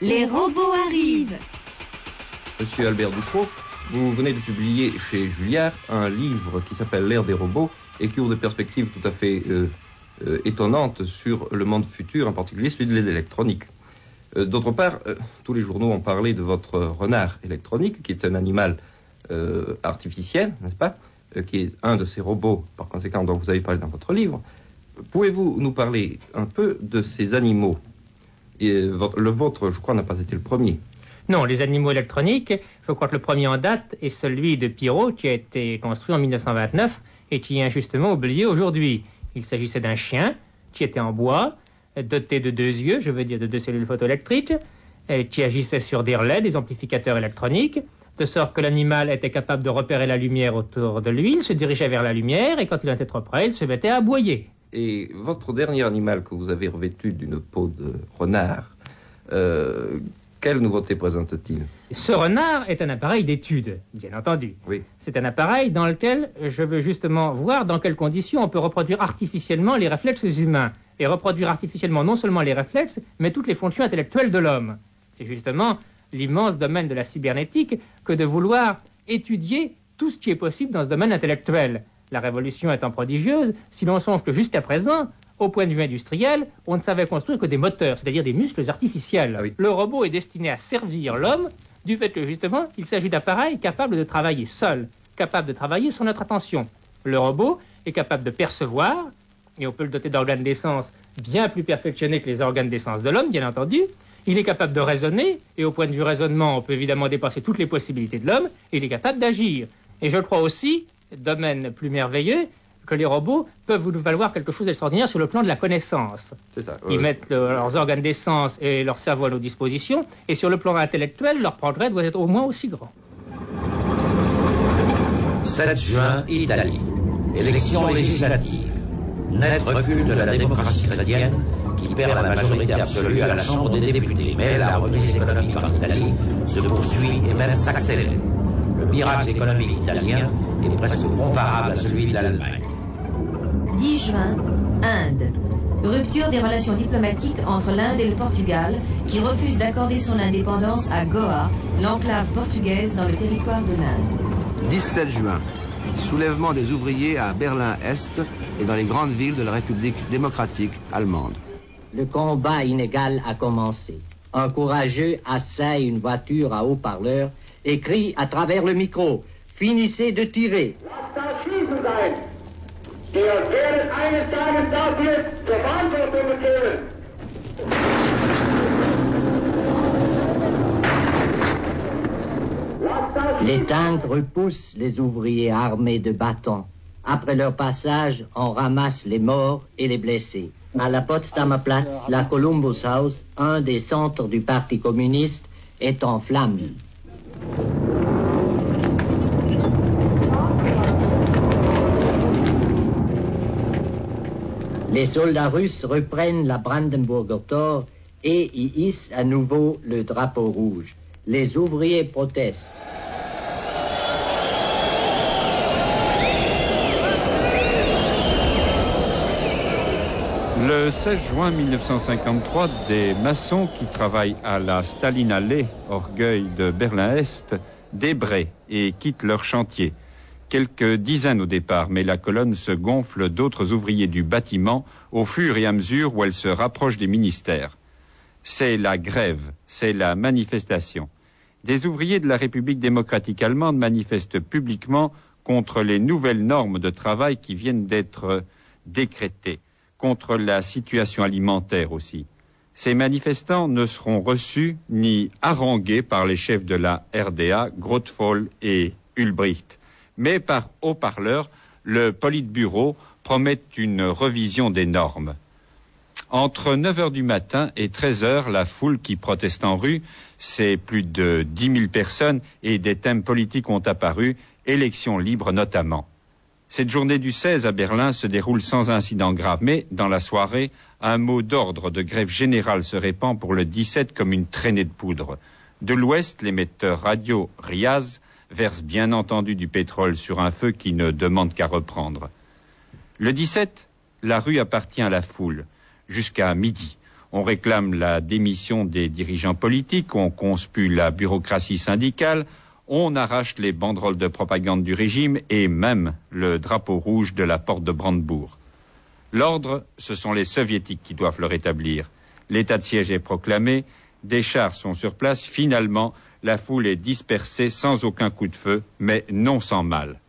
Les robots arrivent. Monsieur Albert Ducrot, vous venez de publier chez Julliard un livre qui s'appelle L'ère des robots et qui ouvre des perspectives tout à fait euh, euh, étonnantes sur le monde futur, en particulier celui de l'électronique. Euh, D'autre part, tous les journaux ont parlé de votre renard électronique, qui est un animal artificiel, n'est-ce pas Qui est un de ces robots, par conséquent, dont vous avez parlé dans votre livre. Pouvez-vous nous parler un peu de ces animaux? Euh, Le vôtre, je crois, n'a pas été le premier. Non, les animaux électroniques, je crois que le premier en date est celui de Pirot qui a été construit en 1929 et qui est injustement oublié aujourd'hui. Il s'agissait d'un chien qui était en bois, doté de deux yeux, je veux dire de deux cellules photoélectriques, et qui agissait sur des relais, des amplificateurs électroniques, de sorte que l'animal était capable de repérer la lumière autour de lui, il se dirigeait vers la lumière et quand il était trop près, il se mettait à aboyer. Et votre dernier animal que vous avez revêtu d'une peau de renard, euh, quelle nouveauté présente-t-il? Ce renard est un appareil d'étude, bien entendu. Oui. C'est un appareil dans lequel je veux justement voir dans quelles conditions on peut reproduire artificiellement les réflexes humains. Et reproduire artificiellement non seulement les réflexes, mais toutes les fonctions intellectuelles de l'homme. C'est justement l'immense domaine de la cybernétique que de vouloir étudier tout ce qui est possible dans ce domaine intellectuel. La révolution étant prodigieuse, si l'on songe que jusqu'à présent, au point de vue industriel, on ne savait construire que des moteurs, c'est-à-dire des muscles artificiels. Le robot est destiné à servir l'homme du fait que justement, il s'agit d'appareils capables de travailler seuls, capables de travailler sans notre attention. Le robot est capable de percevoir, et on peut le doter d'organes d'essence bien plus perfectionnés que les organes d'essence de l'homme, bien entendu. Il est capable de raisonner, et au point de vue raisonnement, on peut évidemment dépasser toutes les possibilités de l'homme, et il est capable d'agir. Et je crois aussi, domaine plus merveilleux, que les robots peuvent vous valoir quelque chose d'extraordinaire sur le plan de la connaissance. C'est ça. Ils oui. mettent le- leurs organes d'essence et leur cerveau à nos dispositions, et sur le plan intellectuel, leur progrès doit être au moins aussi grand. 7 juin, Italie. Élection législative. Net recul de la démocratie chrétienne qui perd la majorité absolue à la Chambre des députés. Mais la reprise économique en Italie se poursuit et même s'accélère. Le miracle économique italien est presque comparable à celui de l'Allemagne. 10 juin, Inde. Rupture des relations diplomatiques entre l'Inde et le Portugal, qui refuse d'accorder son indépendance à Goa, l'enclave portugaise dans le territoire de l'Inde. 17 juin. Soulèvement des ouvriers à Berlin-Est et dans les grandes villes de la République démocratique allemande. Le combat inégal a commencé. Un courageux assaille une voiture à haut-parleur et crie à travers le micro Finissez de tirer. Les tanks repoussent les ouvriers armés de bâtons. Après leur passage, on ramasse les morts et les blessés. À la Potsdamer Platz, la Columbus House, un des centres du Parti communiste, est en flammes. Les soldats russes reprennent la Brandenburger Tor et y hissent à nouveau le drapeau rouge. Les ouvriers protestent. Le 16 juin 1953, des maçons qui travaillent à la Stalinallee, orgueil de Berlin-Est, débraient et quittent leur chantier. Quelques dizaines au départ, mais la colonne se gonfle d'autres ouvriers du bâtiment au fur et à mesure où elle se rapproche des ministères. C'est la grève, c'est la manifestation. Des ouvriers de la République démocratique allemande manifestent publiquement contre les nouvelles normes de travail qui viennent d'être décrétées, contre la situation alimentaire aussi. Ces manifestants ne seront reçus ni harangués par les chefs de la RDA, Grotefol et Ulbricht, mais par haut-parleur, le Politburo promet une revision des normes. Entre 9 heures du matin et 13 heures, la foule qui proteste en rue, c'est plus de 10 000 personnes et des thèmes politiques ont apparu, élections libres notamment. Cette journée du 16 à Berlin se déroule sans incident grave, mais dans la soirée, un mot d'ordre de grève générale se répand pour le 17 comme une traînée de poudre. De l'ouest, l'émetteur radio Riaz verse bien entendu du pétrole sur un feu qui ne demande qu'à reprendre. Le 17, la rue appartient à la foule jusqu'à midi. On réclame la démission des dirigeants politiques, on conspue la bureaucratie syndicale, on arrache les banderoles de propagande du régime et même le drapeau rouge de la porte de Brandebourg. L'ordre, ce sont les soviétiques qui doivent le rétablir. L'état de siège est proclamé, des chars sont sur place, finalement, la foule est dispersée sans aucun coup de feu, mais non sans mal.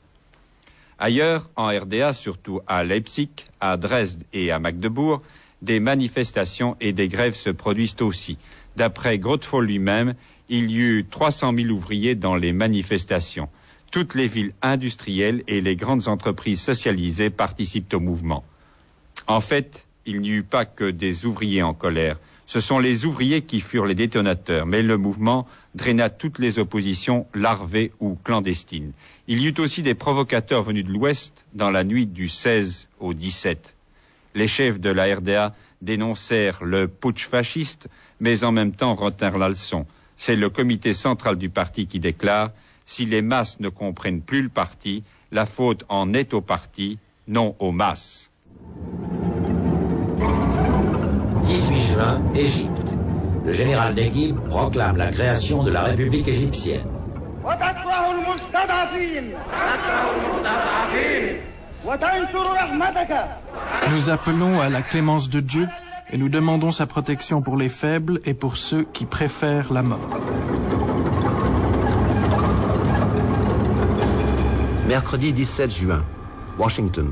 Ailleurs, en RDA, surtout à Leipzig, à Dresde et à Magdebourg, des manifestations et des grèves se produisent aussi. D'après Grotefol lui-même, il y eut 300 000 ouvriers dans les manifestations. Toutes les villes industrielles et les grandes entreprises socialisées participent au mouvement. En fait, il n'y eut pas que des ouvriers en colère. Ce sont les ouvriers qui furent les détonateurs, mais le mouvement draina toutes les oppositions larvées ou clandestines. Il y eut aussi des provocateurs venus de l'Ouest dans la nuit du 16 au 17. Les chefs de la RDA dénoncèrent le putsch fasciste, mais en même temps retinrent la leçon. C'est le comité central du parti qui déclare si les masses ne comprennent plus le parti, la faute en est au parti, non aux masses. 18 juin, Égypte. Le général Neguib proclame la création de la République égyptienne. Nous appelons à la clémence de Dieu et nous demandons sa protection pour les faibles et pour ceux qui préfèrent la mort. Mercredi 17 juin, Washington.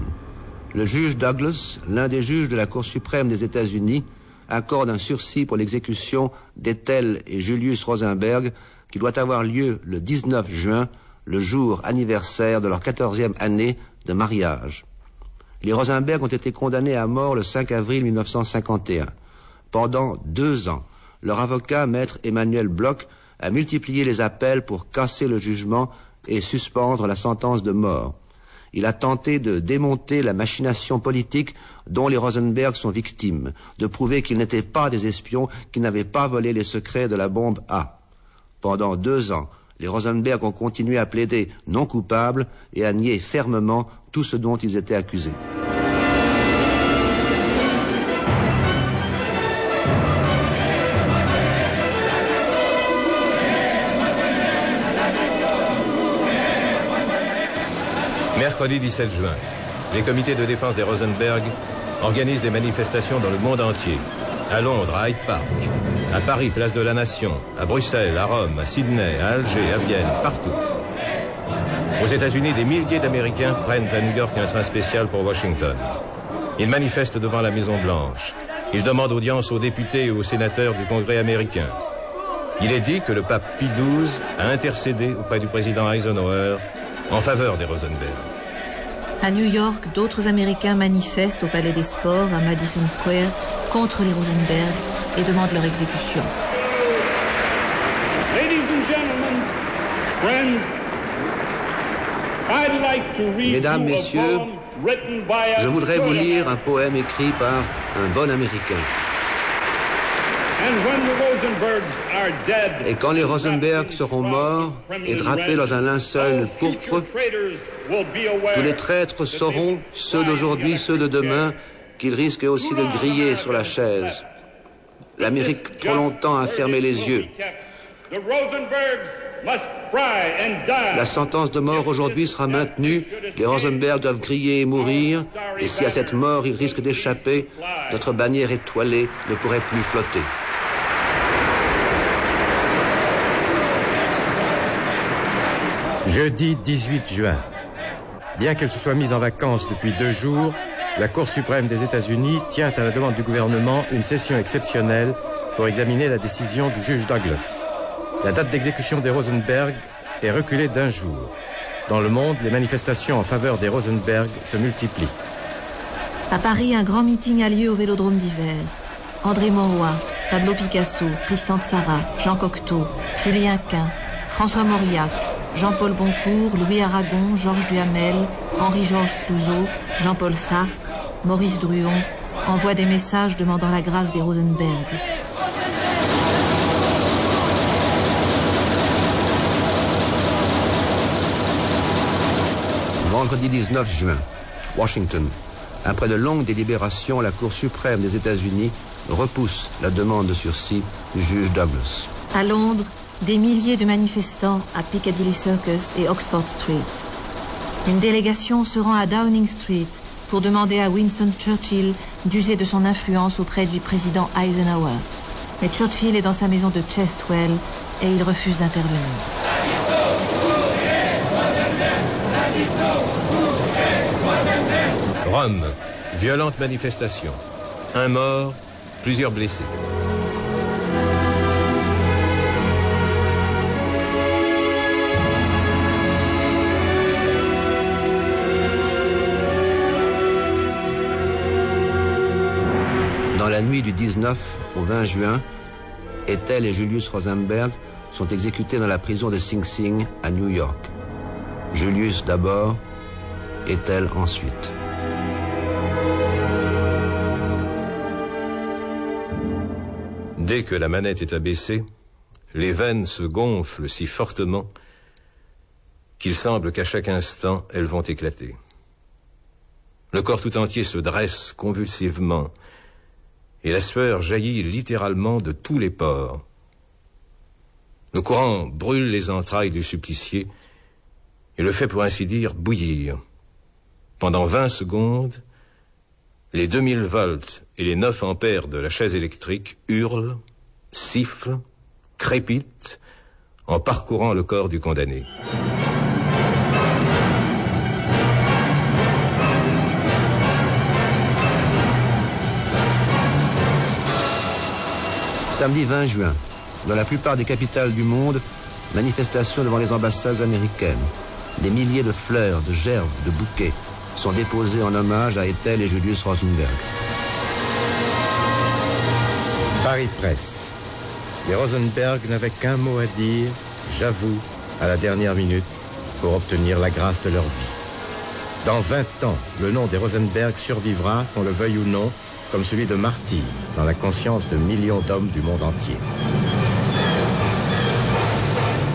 Le juge Douglas, l'un des juges de la Cour suprême des États-Unis, accorde un sursis pour l'exécution d'Ethel et Julius Rosenberg qui doit avoir lieu le 19 juin, le jour anniversaire de leur quatorzième année de mariage. Les Rosenberg ont été condamnés à mort le 5 avril 1951. Pendant deux ans, leur avocat, maître Emmanuel Bloch, a multiplié les appels pour casser le jugement et suspendre la sentence de mort. Il a tenté de démonter la machination politique dont les Rosenberg sont victimes, de prouver qu'ils n'étaient pas des espions, qu'ils n'avaient pas volé les secrets de la bombe A. Pendant deux ans, les Rosenberg ont continué à plaider non coupables et à nier fermement tout ce dont ils étaient accusés. Mercredi 17 juin, les comités de défense des Rosenberg organisent des manifestations dans le monde entier. À Londres, à Hyde Park, à Paris, place de la Nation, à Bruxelles, à Rome, à Sydney, à Alger, à Vienne, partout. Aux États-Unis, des milliers d'Américains prennent à New York un train spécial pour Washington. Ils manifestent devant la Maison Blanche. Ils demandent audience aux députés et aux sénateurs du Congrès américain. Il est dit que le pape Pie XII a intercédé auprès du président Eisenhower en faveur des Rosenberg. À New York, d'autres Américains manifestent au Palais des Sports, à Madison Square, contre les Rosenberg et demandent leur exécution. Mesdames, Messieurs, je voudrais vous lire un poème écrit par un bon Américain. Et quand les Rosenberg seront morts et drapés dans un linceul pourpre, tous les traîtres sauront, ceux d'aujourd'hui, ceux de demain, qu'ils risquent aussi de griller sur la chaise. L'Amérique trop longtemps a fermé les yeux. La sentence de mort aujourd'hui sera maintenue. Les Rosenberg doivent griller et mourir. Et si à cette mort ils risquent d'échapper, notre bannière étoilée ne pourrait plus flotter. Jeudi 18 juin. Bien qu'elle se soit mise en vacances depuis deux jours, la Cour suprême des États-Unis tient à la demande du gouvernement une session exceptionnelle pour examiner la décision du juge Douglas. La date d'exécution des Rosenberg est reculée d'un jour. Dans le monde, les manifestations en faveur des Rosenberg se multiplient. À Paris, un grand meeting a lieu au Vélodrome d'hiver. André Mauroy, Pablo Picasso, Tristan Tzara, Jean Cocteau, Julien Quint, François Mauriac, Jean-Paul Boncourt, Louis Aragon, Georges Duhamel, Henri-Georges Clouzot, Jean-Paul Sartre, Maurice Druon envoient des messages demandant la grâce des Rosenberg. Vendredi 19 juin, Washington. Après de longues délibérations, la Cour suprême des États-Unis repousse la demande de sursis du juge Douglas. À Londres, des milliers de manifestants à Piccadilly Circus et Oxford Street. Une délégation se rend à Downing Street pour demander à Winston Churchill d'user de son influence auprès du président Eisenhower. Mais Churchill est dans sa maison de Chestwell et il refuse d'intervenir. Rome, violente manifestation. Un mort, plusieurs blessés. La nuit du 19 au 20 juin, Ethel et Julius Rosenberg sont exécutés dans la prison de Sing Sing à New York. Julius d'abord, Ethel ensuite. Dès que la manette est abaissée, les veines se gonflent si fortement qu'il semble qu'à chaque instant elles vont éclater. Le corps tout entier se dresse convulsivement et la sueur jaillit littéralement de tous les pores. Le courant brûle les entrailles du supplicié et le fait pour ainsi dire bouillir. Pendant vingt secondes, les 2000 volts et les 9 ampères de la chaise électrique hurlent, sifflent, crépitent en parcourant le corps du condamné. Samedi 20 juin, dans la plupart des capitales du monde, manifestations devant les ambassades américaines. Des milliers de fleurs, de gerbes, de bouquets sont déposés en hommage à Ethel et Julius Rosenberg. Paris Presse. Les Rosenberg n'avaient qu'un mot à dire, j'avoue, à la dernière minute, pour obtenir la grâce de leur vie. Dans 20 ans, le nom des Rosenberg survivra, qu'on le veuille ou non, comme celui de martyr dans la conscience de millions d'hommes du monde entier.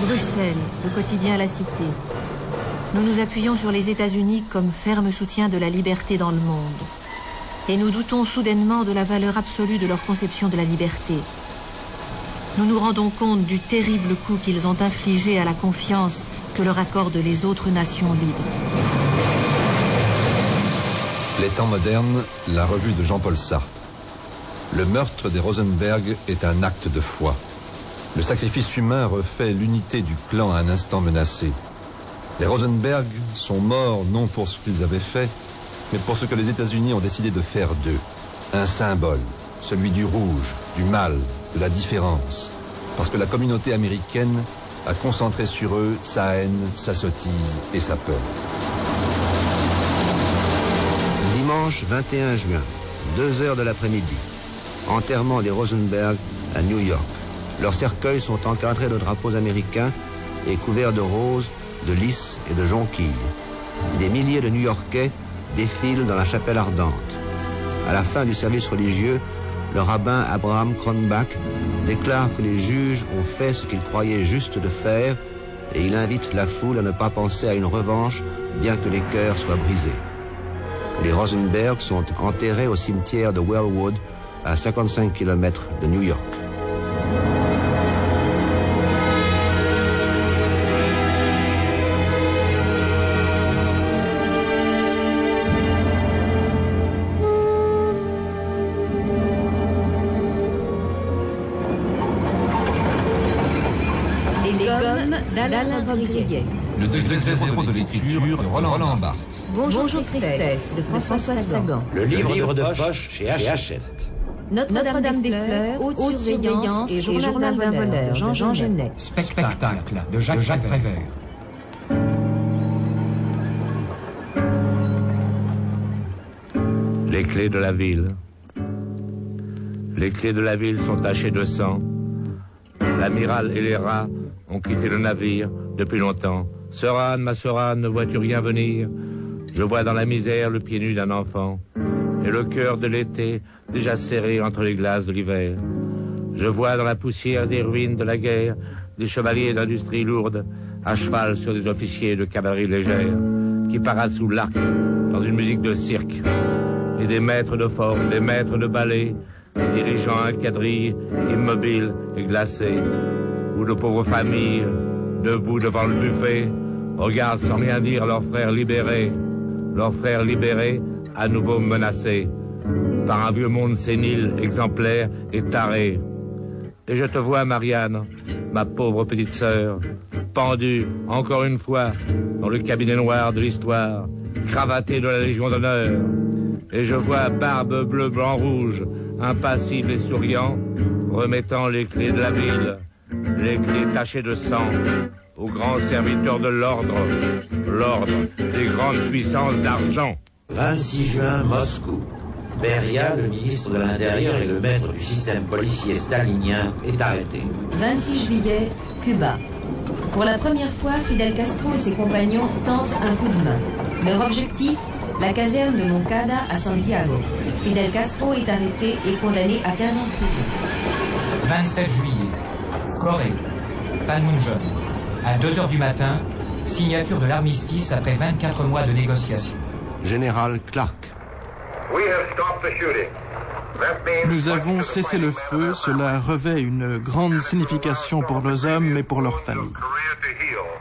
Bruxelles, le quotidien La Cité. Nous nous appuyons sur les États-Unis comme ferme soutien de la liberté dans le monde. Et nous doutons soudainement de la valeur absolue de leur conception de la liberté. Nous nous rendons compte du terrible coup qu'ils ont infligé à la confiance que leur accordent les autres nations libres. Les temps modernes, la revue de Jean-Paul Sartre. Le meurtre des Rosenberg est un acte de foi. Le sacrifice humain refait l'unité du clan à un instant menacé. Les Rosenberg sont morts non pour ce qu'ils avaient fait, mais pour ce que les États-Unis ont décidé de faire d'eux. Un symbole, celui du rouge, du mal, de la différence. Parce que la communauté américaine a concentré sur eux sa haine, sa sottise et sa peur. Dimanche 21 juin, 2 heures de l'après-midi. Enterrement des Rosenberg à New York. Leurs cercueils sont encadrés de drapeaux américains et couverts de roses, de lys et de jonquilles. Des milliers de New-Yorkais défilent dans la chapelle ardente. À la fin du service religieux, le rabbin Abraham Kronbach déclare que les juges ont fait ce qu'ils croyaient juste de faire et il invite la foule à ne pas penser à une revanche bien que les cœurs soient brisés. Les Rosenberg sont enterrés au cimetière de Wellwood à 55 km de New York. Les. Le degré zéro de l'écriture de Roland Barthes. Bonjour, Tristesse de François Sagan. Le livre de poche chez Hachette. Notre-Dame des Fleurs, Haute Surveillance et Journal d'un voleur de Jean Genet. Spectacle de Jacques, Jacques Prévert. Les clés de la ville. Les clés de la ville sont tachées de sang. L'amiral et les rats ont quitté le navire depuis longtemps. Sœur ma sœur ne vois-tu rien venir? Je vois dans la misère le pied nu d'un enfant et le cœur de l'été déjà serré entre les glaces de l'hiver. Je vois dans la poussière des ruines de la guerre des chevaliers d'industrie lourde à cheval sur des officiers de cavalerie légère qui paradent sous l'arc dans une musique de cirque et des maîtres de forge, des maîtres de ballet, dirigeant un quadrille immobile et glacé, où de pauvres familles, debout devant le buffet, regardent sans rien dire leurs frères libérés, leurs frères libérés à nouveau menacés par un vieux monde sénile, exemplaire et taré. Et je te vois, Marianne, ma pauvre petite sœur, pendue, encore une fois, dans le cabinet noir de l'histoire, cravatée de la Légion d'honneur. Et je vois barbe bleu, blanc, rouge, impassible et souriant, remettant les clés de la ville, les clés tachées de sang, aux grands serviteurs de l'ordre, l'ordre des grandes puissances d'argent. 26 juin, Moscou. Beria, le ministre de l'Intérieur et le maître du système policier stalinien, est arrêté. 26 juillet, Cuba. Pour la première fois, Fidel Castro et ses compagnons tentent un coup de main. Leur objectif La caserne de Moncada à Santiago. Fidel Castro est arrêté et condamné à 15 ans de prison. 27 juillet, Corée, Panmunjom. À 2 heures du matin, signature de l'armistice après 24 mois de négociations. Général Clark. Nous avons cessé le feu, cela revêt une grande signification pour nos hommes et pour leurs familles.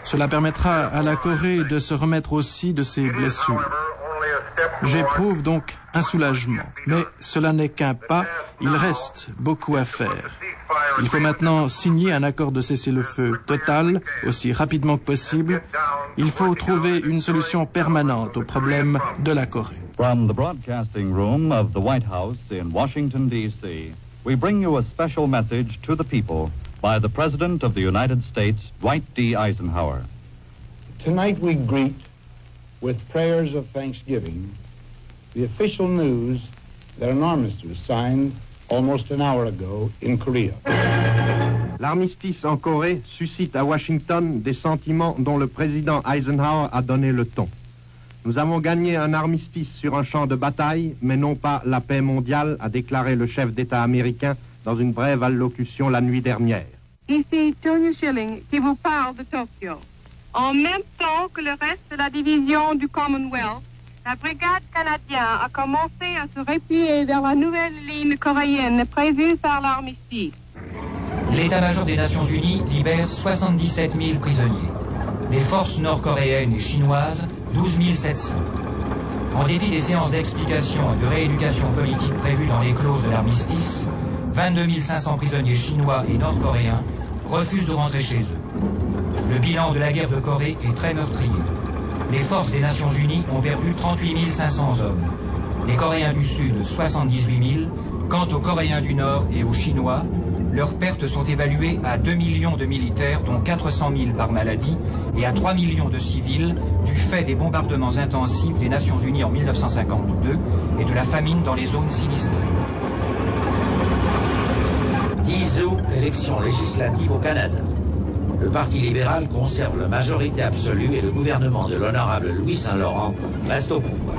Cela permettra à la Corée de se remettre aussi de ses blessures. J'éprouve donc un soulagement, mais cela n'est qu'un pas, il reste beaucoup à faire. Il faut maintenant signer un accord de cessez-le-feu total, aussi rapidement que possible. Il faut trouver une solution permanente au problème de la Corée. From the broadcasting room of the White House in Washington, D.C., we bring you a special message to the people by the President of the United States, Dwight D. Eisenhower. Tonight we greet, with prayers of thanksgiving, the official news that an armistice was signed almost an hour ago in Korea. L'armistice en Corée suscite à Washington des sentiments dont le président Eisenhower a donné le ton. Nous avons gagné un armistice sur un champ de bataille, mais non pas la paix mondiale, a déclaré le chef d'État américain dans une brève allocution la nuit dernière. Ici Tony Schilling qui vous parle de Tokyo. En même temps que le reste de la division du Commonwealth, la brigade canadienne a commencé à se replier vers la nouvelle ligne coréenne prévue par l'armistice. L'état-major des Nations Unies libère 77 000 prisonniers. Les forces nord-coréennes et chinoises, 12 700. En dépit des séances d'explication et de rééducation politique prévues dans les clauses de l'armistice, 22 500 prisonniers chinois et nord-coréens refusent de rentrer chez eux. Le bilan de la guerre de Corée est très meurtrier. Les forces des Nations Unies ont perdu 38 500 hommes. Les Coréens du Sud, 78 000. Quant aux Coréens du Nord et aux Chinois, leurs pertes sont évaluées à 2 millions de militaires, dont 400 000 par maladie, et à 3 millions de civils, du fait des bombardements intensifs des Nations Unies en 1952 et de la famine dans les zones sinistrées. 10 août, élection législative au Canada. Le Parti libéral conserve la majorité absolue et le gouvernement de l'honorable Louis Saint-Laurent reste au pouvoir.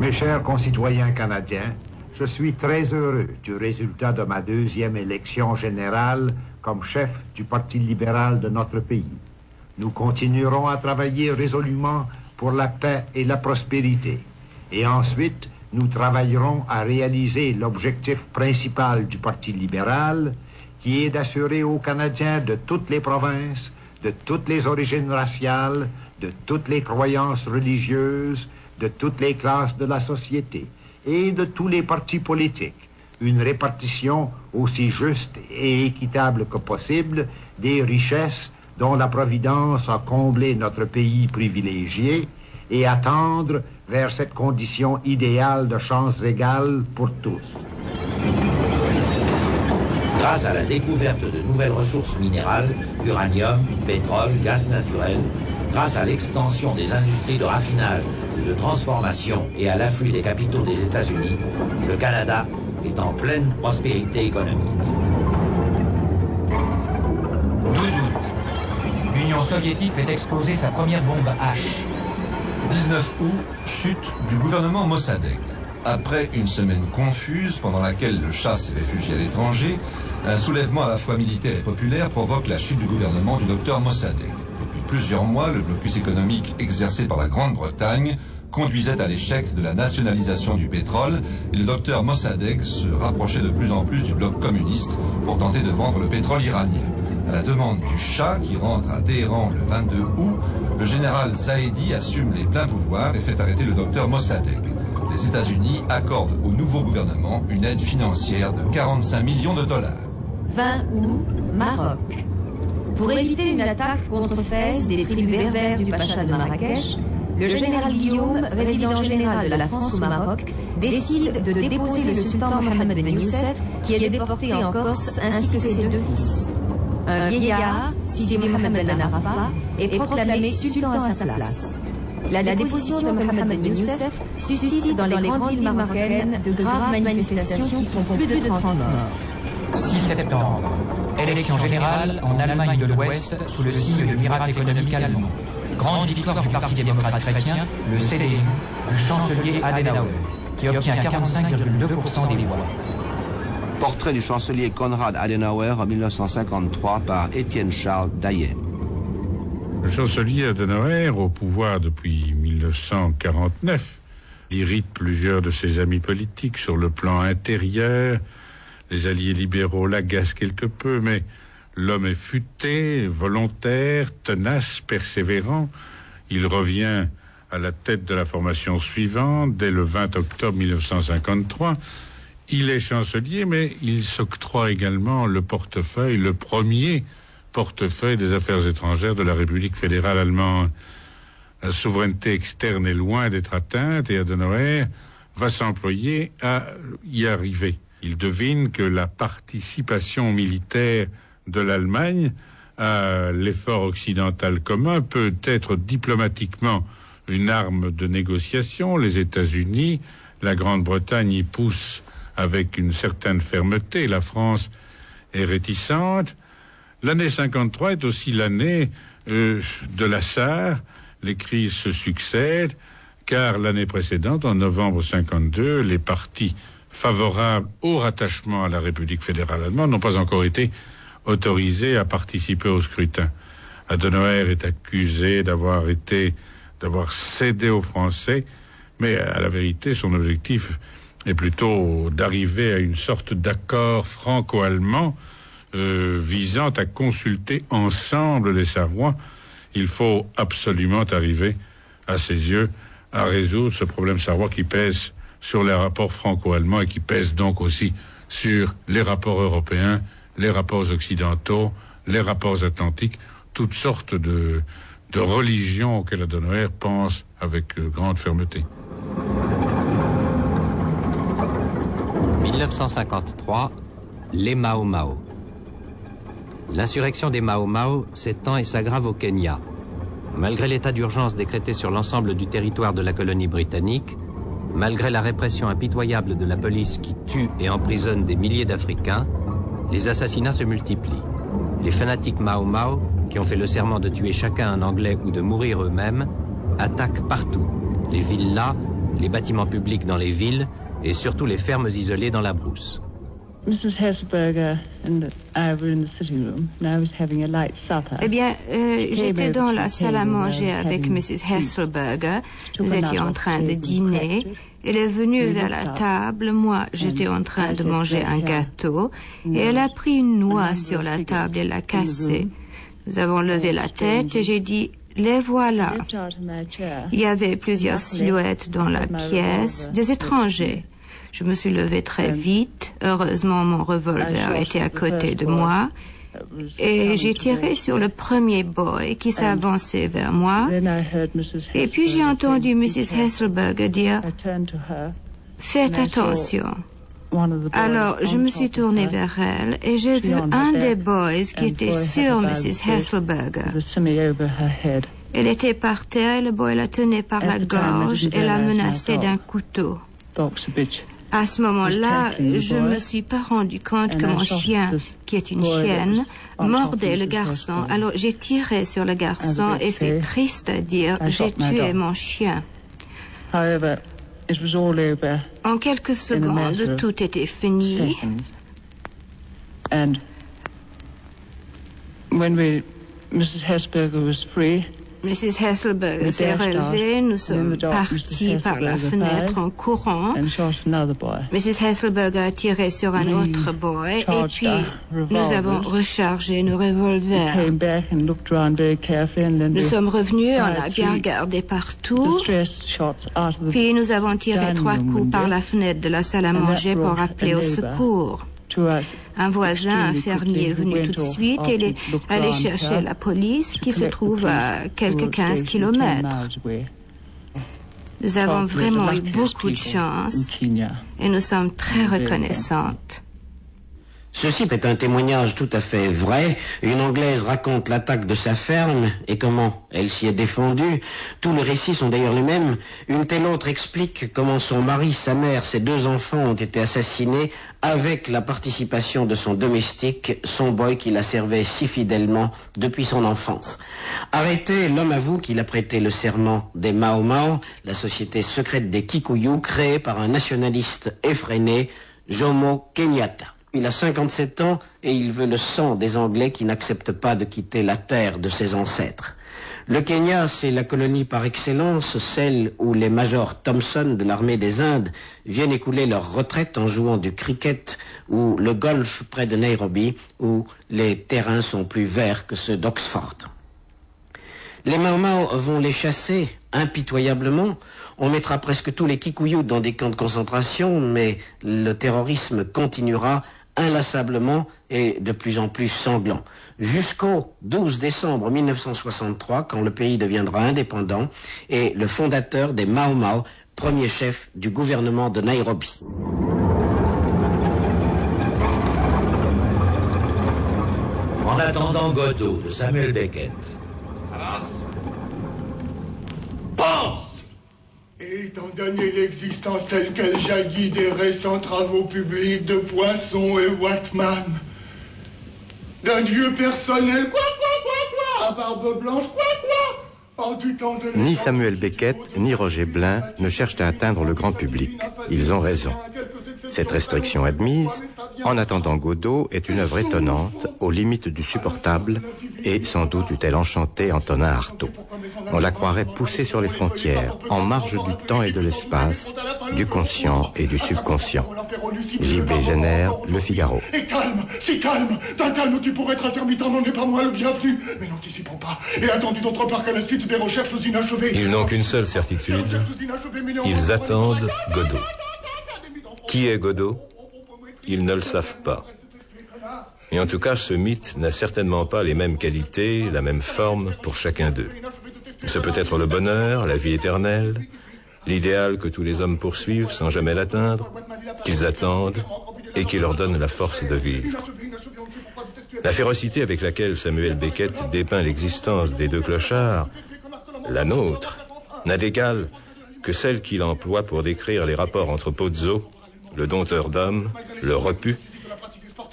Mes chers concitoyens canadiens, je suis très heureux du résultat de ma deuxième élection générale comme chef du Parti libéral de notre pays. Nous continuerons à travailler résolument pour la paix et la prospérité. Et ensuite, nous travaillerons à réaliser l'objectif principal du Parti libéral, qui est d'assurer aux Canadiens de toutes les provinces, de toutes les origines raciales, de toutes les croyances religieuses, de toutes les classes de la société et de tous les partis politiques, une répartition aussi juste et équitable que possible des richesses dont la Providence a comblé notre pays privilégié et à tendre vers cette condition idéale de chance égale pour tous. Grâce à la découverte de nouvelles ressources minérales, uranium, pétrole, gaz naturel, grâce à l'extension des industries de raffinage et de transformation et à l'afflux des capitaux des États-Unis, le Canada est en pleine prospérité économique. 12 août. L'Union soviétique fait exploser sa première bombe H. 19 août, chute du gouvernement Mossadegh. Après une semaine confuse pendant laquelle le Shah s'est réfugié à l'étranger, un soulèvement à la fois militaire et populaire provoque la chute du gouvernement du docteur Mossadegh. Depuis plusieurs mois, le blocus économique exercé par la Grande-Bretagne conduisait à l'échec de la nationalisation du pétrole et le docteur Mossadegh se rapprochait de plus en plus du bloc communiste pour tenter de vendre le pétrole iranien. À la demande du Shah, qui rentre à Téhéran le 22 août, le général Zaedi assume les pleins pouvoirs et fait arrêter le docteur Mossadegh. Les États-Unis accordent au nouveau gouvernement une aide financière de 45 millions de dollars. 20 août, Maroc. Pour éviter une attaque contre Fès des tribus berbères du Pacha de Marrakech, le général Guillaume, résident général de la France au Maroc, décide de déposer le sultan Mohamed Ben Youssef, qui est déporté en Corse, ainsi que ses deux fils. Un vieillard, Sidi Mohamed Ben Arafat, est proclamé sultan à sa place. La déposition de Mohamed Ben Youssef suscite dans les grandes villes marocaines de graves manifestations qui font plus de 30 morts. 6 septembre. Élection générale en Allemagne de l'Ouest sous le signe du miracle économique allemand. Grande victoire du Parti démocrate chrétien, le CDU, du chancelier Adenauer, qui obtient 45,2% des voix. Portrait du chancelier Konrad Adenauer en 1953 par Étienne Charles Daillet. Le chancelier Adenauer, au pouvoir depuis 1949, irrite plusieurs de ses amis politiques sur le plan intérieur. Les alliés libéraux l'agacent quelque peu, mais l'homme est futé, volontaire, tenace, persévérant. Il revient à la tête de la formation suivante dès le 20 octobre 1953. Il est chancelier, mais il s'octroie également le portefeuille, le premier portefeuille des affaires étrangères de la République fédérale allemande. La souveraineté externe est loin d'être atteinte et Adenauer va s'employer à y arriver. Il devine que la participation militaire de l'Allemagne à l'effort occidental commun peut être diplomatiquement une arme de négociation. Les États-Unis, la Grande-Bretagne y poussent avec une certaine fermeté. La France est réticente. L'année 53 est aussi l'année euh, de la SAR. Les crises se succèdent, car l'année précédente, en novembre 52, les partis favorables au rattachement à la République fédérale allemande n'ont pas encore été autorisés à participer au scrutin. Adenauer est accusé d'avoir été, d'avoir cédé aux Français, mais à la vérité, son objectif est plutôt d'arriver à une sorte d'accord franco-allemand euh, visant à consulter ensemble les Savoies. Il faut absolument arriver, à ses yeux, à résoudre ce problème sarrois qui pèse sur les rapports franco-allemands et qui pèse donc aussi sur les rapports européens, les rapports occidentaux, les rapports atlantiques, toutes sortes de, de religions auxquelles Adenauer pense avec euh, grande fermeté. 1953, les Mao Mao. L'insurrection des Mao Mao s'étend et s'aggrave au Kenya. Malgré l'état d'urgence décrété sur l'ensemble du territoire de la colonie britannique, malgré la répression impitoyable de la police qui tue et emprisonne des milliers d'Africains, les assassinats se multiplient. Les fanatiques Mao Mao, qui ont fait le serment de tuer chacun un Anglais ou de mourir eux-mêmes, attaquent partout. Les villas, les bâtiments publics dans les villes et surtout les fermes isolées dans la brousse. Eh bien, euh, j'étais dans la salle à manger avec Mrs. Hesselberger. Nous étions en train de dîner. Elle est venue vers la table. Moi, j'étais en train de manger un gâteau. Et elle a pris une noix sur la table et l'a cassée. Nous avons levé la tête et j'ai dit, les voilà. Il y avait plusieurs silhouettes dans la pièce, des étrangers. Je me suis levée très vite. Heureusement, mon revolver était à côté de moi. et j'ai tiré sur le premier boy qui s'avançait vers moi. Et puis j'ai entendu Mrs. Hasselberger dire Faites attention. Alors, je me suis tournée vers elle et j'ai vu un des boys qui était sur Mrs. Hasselberger. Elle était par terre et le boy la tenait par la gorge et la menaçait d'un couteau. À ce moment-là, je ne me suis pas rendu compte que mon chien, qui est une chienne, mordait le garçon. Alors j'ai tiré sur le garçon et c'est triste à dire, j'ai tué mon chien. En quelques secondes, tout était fini. And when we, Mrs. Hesberger was free, Mrs. Hasselberg s'est relevée, nous sommes partis par la fenêtre en courant. Mrs. Hasselberg a tiré sur un autre boy et puis nous avons rechargé nos revolvers. Nous sommes revenus, on a bien regardé partout, puis nous avons tiré trois coups par la fenêtre de la salle à manger pour appeler au secours. Un voisin, un fermier, est venu tout de suite et est allé chercher la police qui se trouve à quelques 15 kilomètres. Nous avons vraiment eu beaucoup de chance et nous sommes très reconnaissantes. Ceci est un témoignage tout à fait vrai. Une Anglaise raconte l'attaque de sa ferme et comment elle s'y est défendue. Tous les récits sont d'ailleurs les mêmes. Une telle autre explique comment son mari, sa mère, ses deux enfants ont été assassinés avec la participation de son domestique, son boy qui la servait si fidèlement depuis son enfance. Arrêté, l'homme avoue qu'il a prêté le serment des Mao Mao, la société secrète des Kikuyu créée par un nationaliste effréné, Jomo Kenyatta. Il a 57 ans et il veut le sang des Anglais qui n'acceptent pas de quitter la terre de ses ancêtres. Le Kenya, c'est la colonie par excellence, celle où les majors Thompson de l'armée des Indes viennent écouler leur retraite en jouant du cricket ou le golf près de Nairobi, où les terrains sont plus verts que ceux d'Oxford. Les Mau vont les chasser impitoyablement. On mettra presque tous les Kikuyu dans des camps de concentration, mais le terrorisme continuera inlassablement et de plus en plus sanglant. Jusqu'au 12 décembre 1963, quand le pays deviendra indépendant, et le fondateur des Mau Mau, premier chef du gouvernement de Nairobi. En attendant Godot de Samuel Beckett. Pense Étant donné l'existence telle qu'elle jaillit des récents travaux publics de Poisson et Watman, d'un dieu personnel, quoi, quoi, quoi, quoi, à barbe blanche, quoi, quoi, en du temps de Ni Samuel Beckett ni Roger Blin ne cherchent à atteindre le grand public. Ils ont raison. Cette restriction admise, En attendant Godot est une œuvre étonnante, aux limites du supportable, et sans doute eût-elle enchanté Antonin Artaud. On la croirait poussée sur les frontières, en marge du temps et de l'espace, du conscient et du subconscient. J.B. Jenner, Le Figaro. Et calme, si calme, d'un calme qui pourrait être intermittent n'en est pas moins le bienvenu. Mais n'anticipons pas, et attendu d'autre part qu'à la suite des recherches inachevées. Ils n'ont qu'une seule certitude. Ils attendent Godot. Qui est Godot? Ils ne le savent pas. Et en tout cas, ce mythe n'a certainement pas les mêmes qualités, la même forme pour chacun d'eux. Ce peut être le bonheur, la vie éternelle, l'idéal que tous les hommes poursuivent sans jamais l'atteindre, qu'ils attendent et qui leur donne la force de vivre. La férocité avec laquelle Samuel Beckett dépeint l'existence des deux clochards, la nôtre, n'a d'égal que celle qu'il emploie pour décrire les rapports entre Pozzo, le dompteur d'hommes, le repu,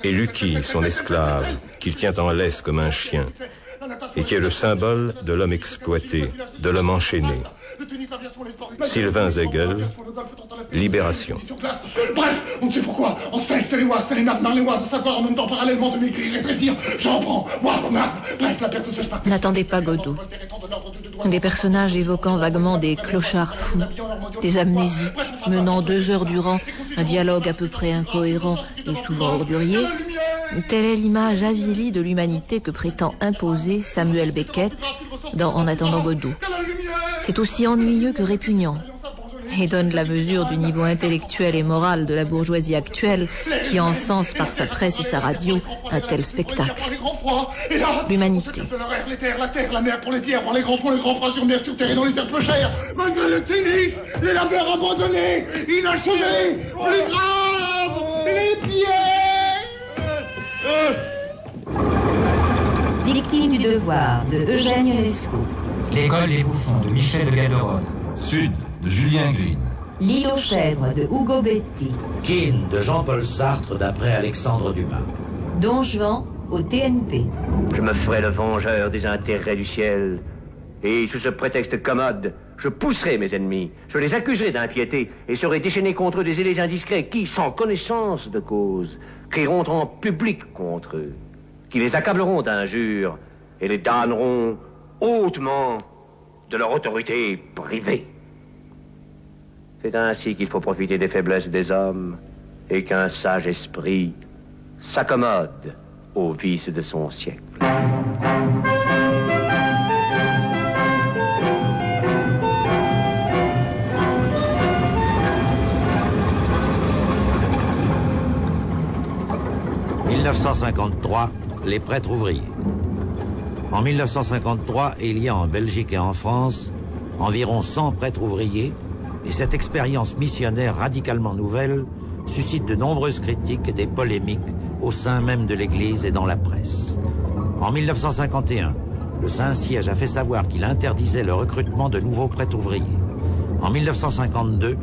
et Lucky, son esclave, qu'il tient en laisse comme un chien, et qui est le symbole de l'homme exploité, de l'homme enchaîné. Sylvain Zegel, Libération. Bref, on ne sait pourquoi. On sait que c'est les oies, c'est les nappes marléoises, à savoir en même temps parallèlement de maigrir et rétrécir. J'en prends, moi, vos nappes. Bref, la perte spectacle. N'attendez pas Godot. Des personnages évoquant vaguement des clochards fous, des amnésiques, menant deux heures durant un dialogue à peu près incohérent et souvent ordurier. Telle est l'image avilie de l'humanité que prétend imposer Samuel Beckett dans En attendant Godot. C'est aussi ennuyeux que répugnant. et donne la mesure du niveau intellectuel et moral de la bourgeoisie actuelle qui encense par sa presse et sa radio un tel spectacle. L'humanité. Victime du devoir de Eugène Ionesco. L'école des bouffons de Michel de. Sud de Julien Green. L'île aux chèvres de Hugo Betti. Kin de Jean-Paul Sartre d'après Alexandre Dumas. Don Juan au TNP. Je me ferai le vengeur des intérêts du ciel. Et sous ce prétexte commode, je pousserai mes ennemis, je les accuserai d'impiété et serai déchaîné contre eux des zélés indiscrets qui, sans connaissance de cause, crieront en public contre eux, qui les accableront d'injures et les damneront hautement de leur autorité privée. C'est ainsi qu'il faut profiter des faiblesses des hommes et qu'un sage esprit s'accommode aux vices de son siècle. « 1953, les prêtres ouvriers. En 1953, il y a en Belgique et en France environ 100 prêtres ouvriers et cette expérience missionnaire radicalement nouvelle suscite de nombreuses critiques et des polémiques au sein même de l'Église et dans la presse. En 1951, le Saint-Siège a fait savoir qu'il interdisait le recrutement de nouveaux prêtres ouvriers. En 1952,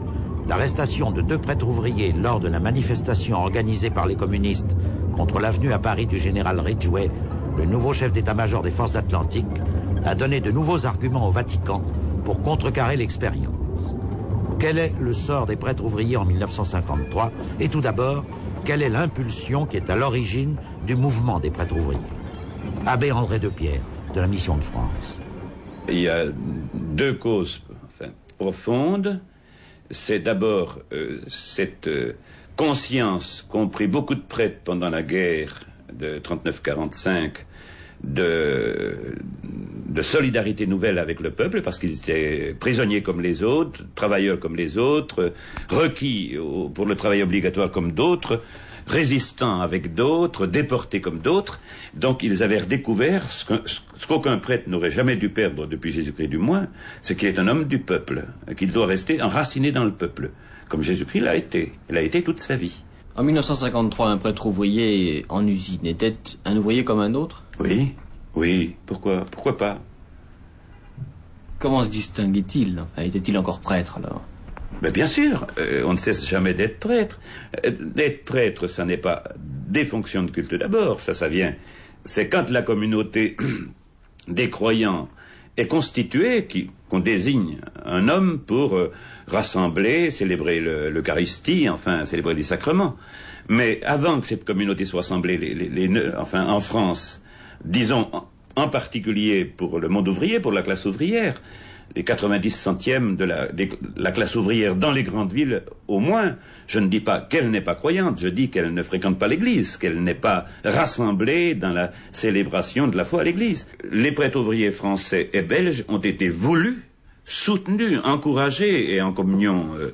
l'arrestation de deux prêtres ouvriers lors de la manifestation organisée par les communistes contre l'avenue à Paris du général Ridgway, le nouveau chef d'état-major des forces atlantiques, a donné de nouveaux arguments au Vatican pour contrecarrer l'expérience. Quel est le sort des prêtres ouvriers en 1953 Et tout d'abord, quelle est l'impulsion qui est à l'origine du mouvement des prêtres ouvriers? Abbé André de Pierre, de la Mission de France. Il y a deux causes profondes. C'est d'abord euh, cette euh, conscience qu'ont pris beaucoup de prêtres pendant la guerre de 39-45 de, de solidarité nouvelle avec le peuple parce qu'ils étaient prisonniers comme les autres, travailleurs comme les autres, requis pour le travail obligatoire comme d'autres, résistants avec d'autres, déportés comme d'autres. Donc ils avaient redécouvert ce qu'aucun prêtre n'aurait jamais dû perdre depuis Jésus-Christ du moins, c'est qu'il est un homme du peuple, qu'il doit rester enraciné dans le peuple, comme Jésus-Christ l'a été. Il a été toute sa vie. En 1953, un prêtre ouvrier en usine était un ouvrier comme un autre? Oui, oui. Pourquoi Pourquoi pas? Comment se distinguait-il? Était-il encore prêtre alors? Ben Bien sûr, euh, on ne cesse jamais d'être prêtre. Euh, d'être prêtre, ça n'est pas des fonctions de culte d'abord, ça, ça vient. C'est quand la communauté des croyants est constituée qu'on désigne un homme pour euh, rassembler, célébrer l'Eucharistie, enfin célébrer les sacrements. Mais avant que cette communauté soit assemblée, les, les, les, enfin en France, disons en particulier pour le monde ouvrier, pour la classe ouvrière, les 90 centièmes de la, la, classe ouvrière dans les grandes villes, au moins, je ne dis pas qu'elle n'est pas croyante, je dis qu'elle ne fréquente pas l'Église, qu'elle n'est pas rassemblée dans la célébration de la foi à l'Église. Les prêtres ouvriers français et belges ont été voulus, soutenus, encouragés et en communion euh,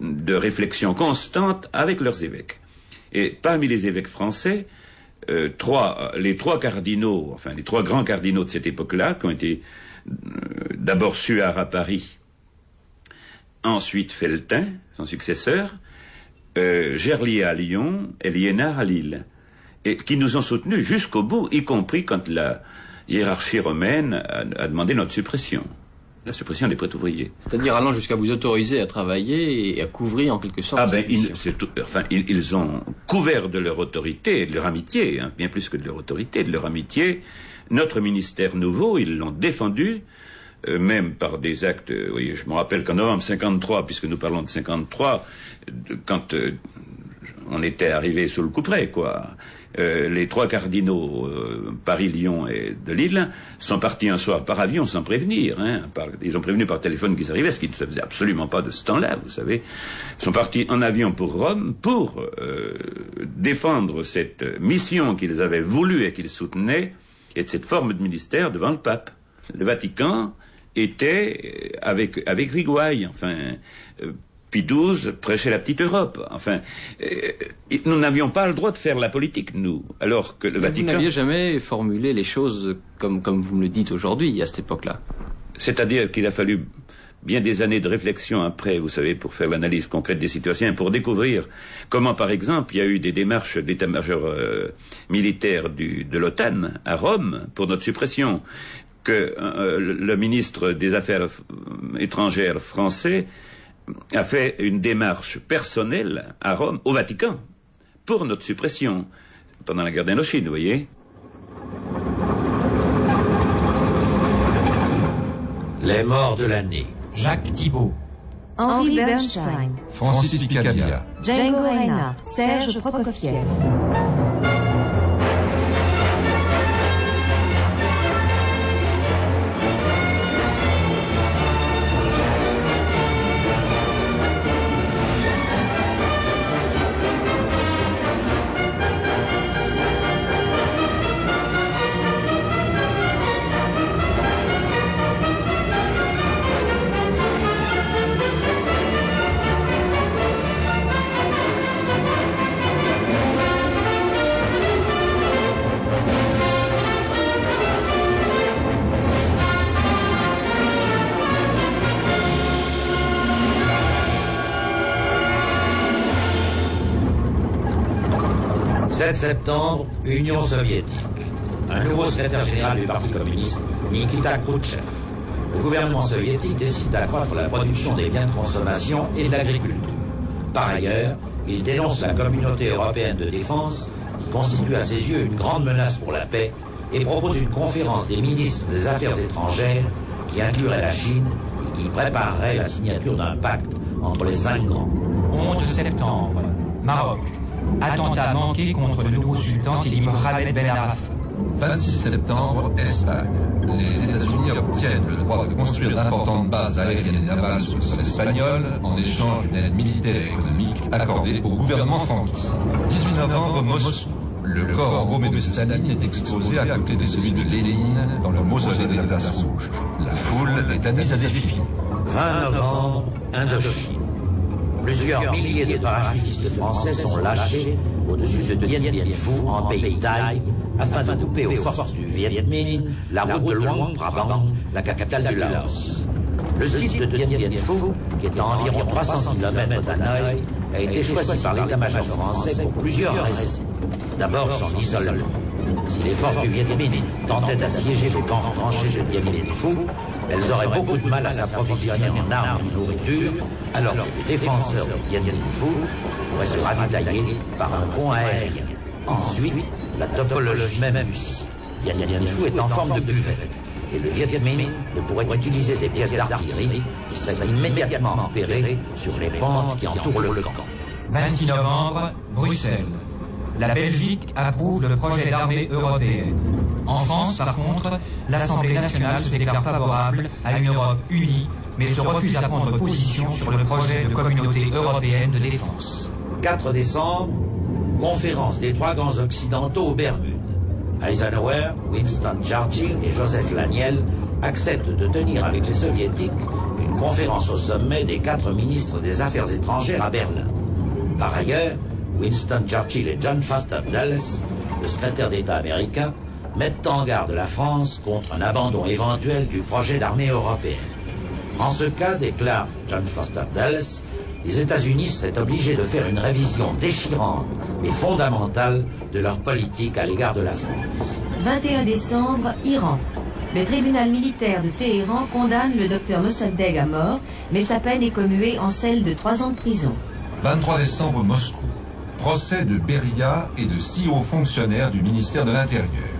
de réflexion constante avec leurs évêques. Et parmi les évêques français, euh, trois, les trois cardinaux, enfin les trois grands cardinaux de cette époque-là, qui ont été euh, d'abord Suard à Paris, ensuite Feltin, son successeur, euh, Gerlier à Lyon et Liénard à Lille, et qui nous ont soutenus jusqu'au bout, y compris quand la hiérarchie romaine a, a demandé notre suppression la suppression des prêtres ouvriers. C'est-à-dire allant jusqu'à vous autoriser à travailler et à couvrir en quelque sorte. Ah ben, ils, tout, enfin, ils, ils, ont couvert de leur autorité, de leur amitié, hein, bien plus que de leur autorité, de leur amitié. Notre ministère nouveau, ils l'ont défendu, euh, même par des actes. Euh, oui, je me rappelle qu'en novembre 53, puisque nous parlons de 53, de, quand euh, on était arrivé sous le couperet, quoi. Euh, les trois cardinaux, euh, Paris, Lyon et de Lille, sont partis un soir par avion sans prévenir. Hein, par, ils ont prévenu par téléphone qu'ils arrivaient, ce qui ne se faisait absolument pas de ce temps-là, vous savez. Ils sont partis en avion pour Rome pour défendre cette mission qu'ils avaient voulu et qu'ils soutenaient, et de cette forme de ministère devant le pape. Le Vatican était avec avec Rigouaille. Enfin, Pie XII prêchait la petite Europe. Enfin, nous n'avions pas le droit de faire la politique, nous, alors que le Mais Vatican. Vous n'aviez jamais formulé les choses comme comme vous me le dites aujourd'hui à cette époque-là. C'est-à-dire qu'il a fallu bien des années de réflexion après, vous savez, pour faire l'analyse concrète des situations, pour découvrir comment, par exemple, il y a eu des démarches d'état-major euh, militaire de l'OTAN à Rome pour notre suppression, que euh, le ministre des Affaires étrangères français a fait une démarche personnelle à Rome, au Vatican, pour notre suppression, pendant la guerre d'Indochine, vous voyez. Les morts de l'année. Jacques Thibault. Henri Bernstein. Francis Picabia. Django Reinhardt. Serge Prokofiev. « septembre, Union soviétique. Un nouveau secrétaire général du Parti communiste, Nikita Khrouchtchev. Le gouvernement soviétique décide d'accroître la production des biens de consommation et de l'agriculture. Par ailleurs, il dénonce la communauté européenne de défense, qui constitue à ses yeux une grande menace pour la paix, et propose une conférence des ministres des Affaires étrangères qui inclurait la Chine et qui préparerait la signature d'un pacte entre les cinq grands. 11 septembre, Maroc. Attentat manqué contre le nouveau sultan Sidi Mohamed Ben Araf. 26 septembre, Espagne. Les États-Unis obtiennent le droit de construire d'importantes bases aériennes et navales sur le sol espagnol en échange d'une aide militaire et économique accordée au gouvernement franquiste. 18 novembre, Moscou. Le corps embaumé de Staline est exposé à côté de celui de Lénine dans le mausolée de la place rouge. La foule est admise à défiler. 20 novembre, Indochine. Plusieurs milliers de parachutistes français sont lâchés au-dessus de Dien Bien Phu en pays Thaï afin de couper aux forces du Viet Minh la route de Luang Prabang, la capitale du Laos. Le site de Dien Bien Phu, qui est à environ 300 km d'Hanoï, a été choisi par l'état-major français pour plusieurs raisons. D'abord son isolement. Si les forces du Viet Minh tentaient d'assiéger le camp tranché de Dien Bien Phu, elles auraient beaucoup de mal à s'approvisionner en armes et en nourriture, alors que les défenseurs de Dien Bien pourraient se ravitailler par un pont aérien. Ensuite, la topologie même du site. Dien Bien est en forme de buvette, et le Viet Minh ne pourrait utiliser ses pièces d'artillerie qui seraient immédiatement repérées sur les pentes qui entourent le camp. 26 novembre, Bruxelles. La Belgique approuve le projet d'armée européenne. En France, par contre, l'Assemblée nationale se déclare favorable à une Europe unie, mais se refuse à prendre position sur le projet de communauté européenne de défense. 4 décembre, conférence des trois grands occidentaux aux Bermudes. Eisenhower, Winston Churchill et Joseph Laniel acceptent de tenir avec les soviétiques une conférence au sommet des quatre ministres des Affaires étrangères à Berlin. Par ailleurs, Winston Churchill et John Foster Dulles, le secrétaire d'État américain, mettent en garde la France contre un abandon éventuel du projet d'armée européenne. En ce cas, déclare John Foster Dulles, les États-Unis seraient obligés de faire une révision déchirante et fondamentale de leur politique à l'égard de la France. 21 décembre, Iran. Le tribunal militaire de Téhéran condamne le docteur Mossadegh à mort, mais sa peine est commuée en celle de trois ans de prison. 23 décembre, Moscou. Procès de Beria et de six hauts fonctionnaires du ministère de l'Intérieur.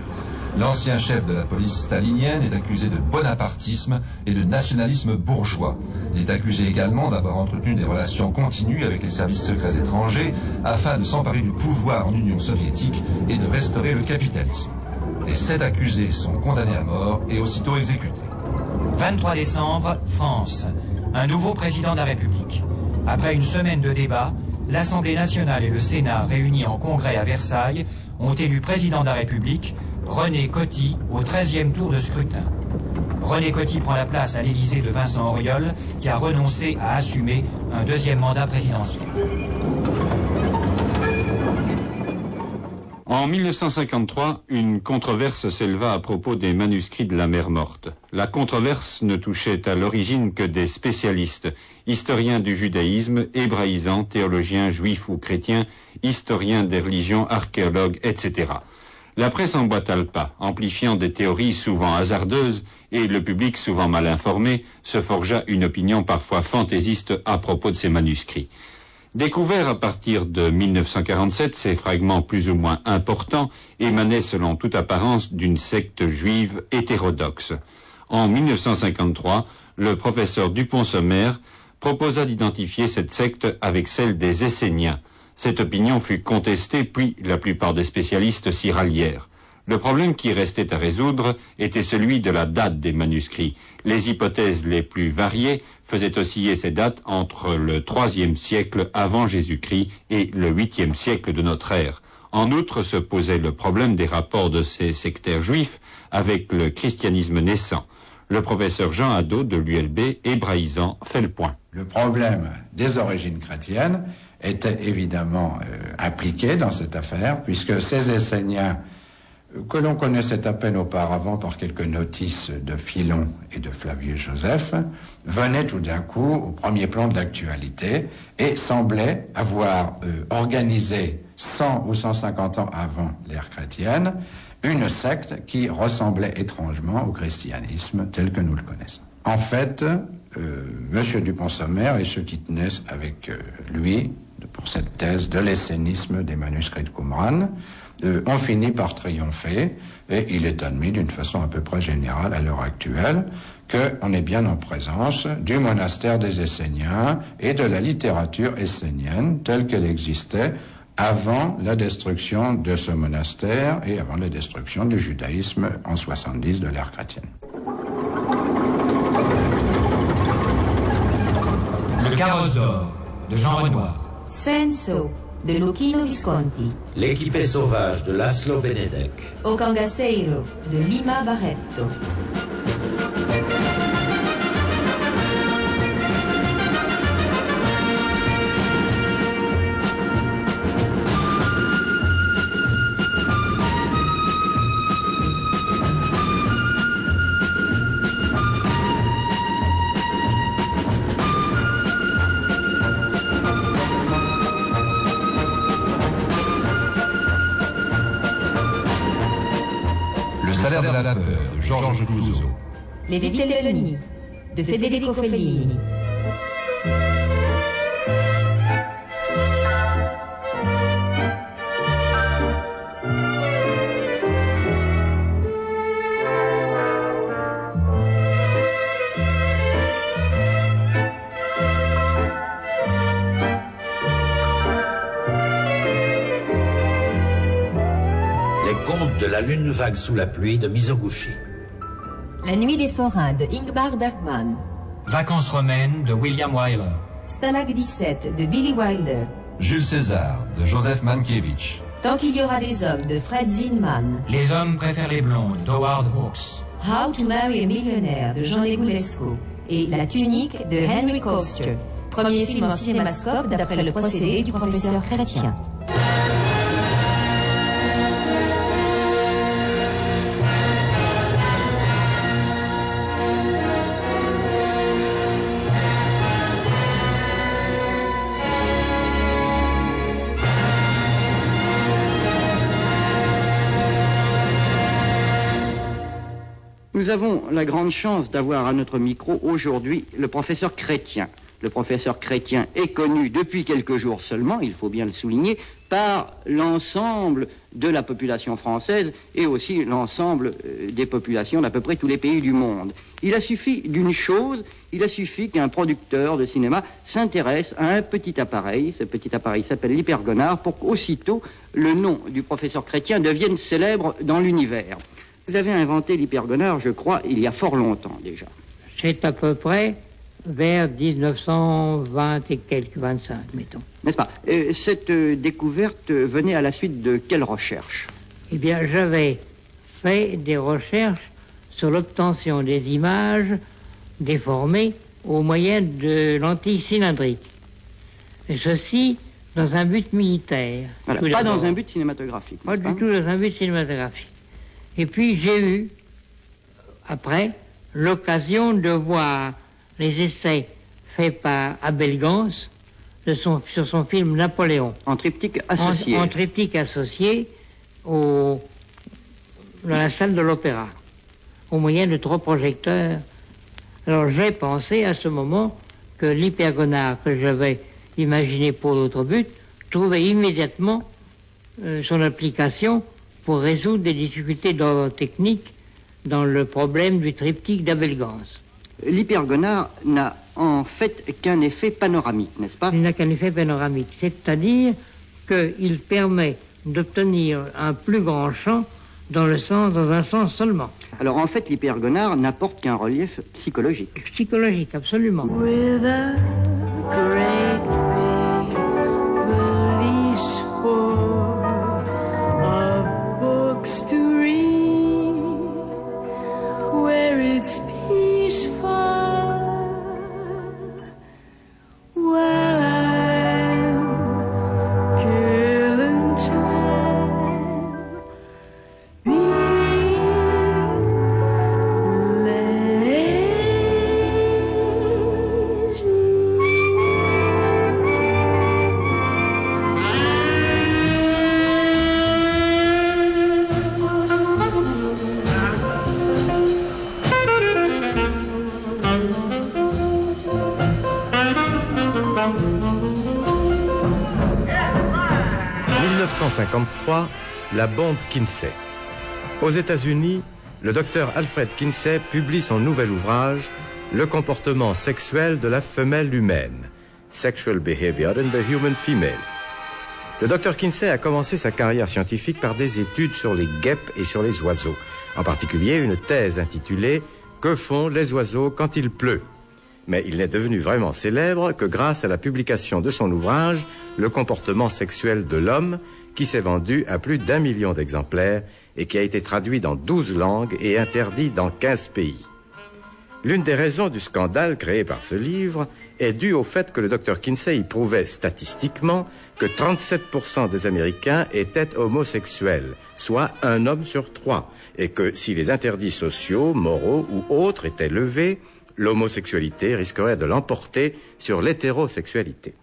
L'ancien chef de la police stalinienne est accusé de bonapartisme et de nationalisme bourgeois. Il est accusé également d'avoir entretenu des relations continues avec les services secrets étrangers afin de s'emparer du pouvoir en Union soviétique et de restaurer le capitalisme. Les sept accusés sont condamnés à mort et aussitôt exécutés. 23 décembre, France. Un nouveau président de la République. Après une semaine de débats, l'Assemblée nationale et le Sénat réunis en congrès à Versailles ont élu président de la République René Coty au 13e tour de scrutin. René Coty prend la place à l'Élysée de Vincent Auriol, qui a renoncé à assumer un deuxième mandat présidentiel. En 1953, une controverse s'éleva à propos des manuscrits de la mer morte. La controverse ne touchait à l'origine que des spécialistes, historiens du judaïsme, hébraïsants, théologiens juifs ou chrétiens, historiens des religions, archéologues, etc. La presse emboîta le pas, amplifiant des théories souvent hasardeuses, et le public souvent mal informé se forgea une opinion parfois fantaisiste à propos de ces manuscrits. Découverts à partir de 1947, ces fragments plus ou moins importants émanaient selon toute apparence d'une secte juive hétérodoxe. En 1953, le professeur Dupont-Sommer proposa d'identifier cette secte avec celle des Esséniens. Cette opinion fut contestée, puis la plupart des spécialistes s'y rallièrent. Le problème qui restait à résoudre était celui de la date des manuscrits. Les hypothèses les plus variées faisaient osciller ces dates entre le IIIe siècle avant Jésus-Christ et le 8e siècle de notre ère. En outre se posait le problème des rapports de ces sectaires juifs avec le christianisme naissant. Le professeur Jean Hadot de l'ULB, hébraïsant, fait le point. Le problème des origines chrétiennes était évidemment euh, impliqué dans cette affaire, puisque ces Esséniens que l'on connaissait à peine auparavant par quelques notices de Philon et de Flavius Joseph, venait tout d'un coup au premier plan de l'actualité et semblait avoir euh, organisé 100 ou 150 ans avant l'ère chrétienne une secte qui ressemblait étrangement au christianisme tel que nous le connaissons. En fait, euh, M. Dupont-Sommer et ceux qui tenaient avec euh, lui cette thèse de l'essénisme des manuscrits de Qumran euh, ont fini par triompher et il est admis d'une façon à peu près générale à l'heure actuelle qu'on est bien en présence du monastère des Esséniens et de la littérature essénienne telle qu'elle existait avant la destruction de ce monastère et avant la destruction du judaïsme en 70 de l'ère chrétienne. Le carrosse d'or de Jean Renoir. Senso de Lucchino Visconti. L'équipé sauvage de Laszlo Benedek. Ocangaseiro de Lima Barretto. Les Vitelloni de Federico Fellini. Les contes de la lune vague sous la pluie de Mizoguchi. La nuit des forains de Ingmar Bergman. Vacances romaines de William Wyler. Stalag 17 de Billy Wilder. Jules César de Joseph Mankiewicz. Tant qu'il y aura des hommes de Fred Zinman. Les hommes préfèrent les blondes d'Howard Hawks. How to Marry a Millionaire de Jean Negulesco. Et La tunique de Henry Coaster. Premier film en cinémascope d'après le procédé du professeur Chrétien. Nous avons la grande chance d'avoir à notre micro aujourd'hui le professeur Chrétien. Le professeur Chrétien est connu depuis quelques jours seulement, il faut bien le souligner, par l'ensemble de la population française et aussi l'ensemble euh, des populations d'à peu près tous les pays du monde. Il a suffi d'une chose, il a suffi qu'un producteur de cinéma s'intéresse à un petit appareil, ce petit appareil s'appelle l'hypergonard, pour qu'aussitôt le nom du professeur Chrétien devienne célèbre dans l'univers. Vous avez inventé l'hypergonard, je crois, il y a fort longtemps déjà. C'est à peu près vers 1920 et quelques 25, mettons. N'est-ce pas? Euh, Cette euh, découverte venait à la suite de quelles recherches Eh bien, j'avais fait des recherches sur l'obtention des images déformées au moyen de lentilles cylindriques. Et ceci dans un but militaire. pas dans un but cinématographique. Pas du tout dans un but cinématographique. Et puis j'ai eu, après, l'occasion de voir les essais faits par Abel Gans de son, sur son film Napoléon. En triptyque associé. En, triptyque associé au, dans la salle de l'opéra, au moyen de trois projecteurs. Alors j'ai pensé à ce moment que l'hypergonard que j'avais imaginé pour l'autre but trouvait immédiatement euh, son application pour résoudre des difficultés d'ordre technique dans le problème du triptyque d'Abel-Gans. L'hypergonard n'a en fait qu'un effet panoramique, n'est-ce pas? Il n'a qu'un effet panoramique, c'est-à-dire qu'il permet d'obtenir un plus grand champ dans le sens, dans un sens seulement. Alors en fait, l'hypergonard n'apporte qu'un relief psychologique. Psychologique, absolument. it's peaceful. Well, la bombe Kinsey. Aux États-Unis, le docteur Alfred Kinsey publie son nouvel ouvrage Le comportement sexuel de la femelle humaine, Sexual Behavior in the Human Female. Le docteur Kinsey a commencé sa carrière scientifique par des études sur les guêpes et sur les oiseaux, en particulier une thèse intitulée Que font les oiseaux quand il pleut? Mais il n'est devenu vraiment célèbre que grâce à la publication de son ouvrage Le comportement sexuel de l'homme, qui s'est vendu à plus d'un million d'exemplaires et qui a été traduit dans douze langues et interdit dans quinze pays. L'une des raisons du scandale créé par ce livre est due au fait que le docteur Kinsey prouvait statistiquement que 37% des Américains étaient homosexuels, soit un homme sur trois, et que si les interdits sociaux, moraux ou autres étaient levés, l'homosexualité risquerait de l'emporter sur l'hétérosexualité.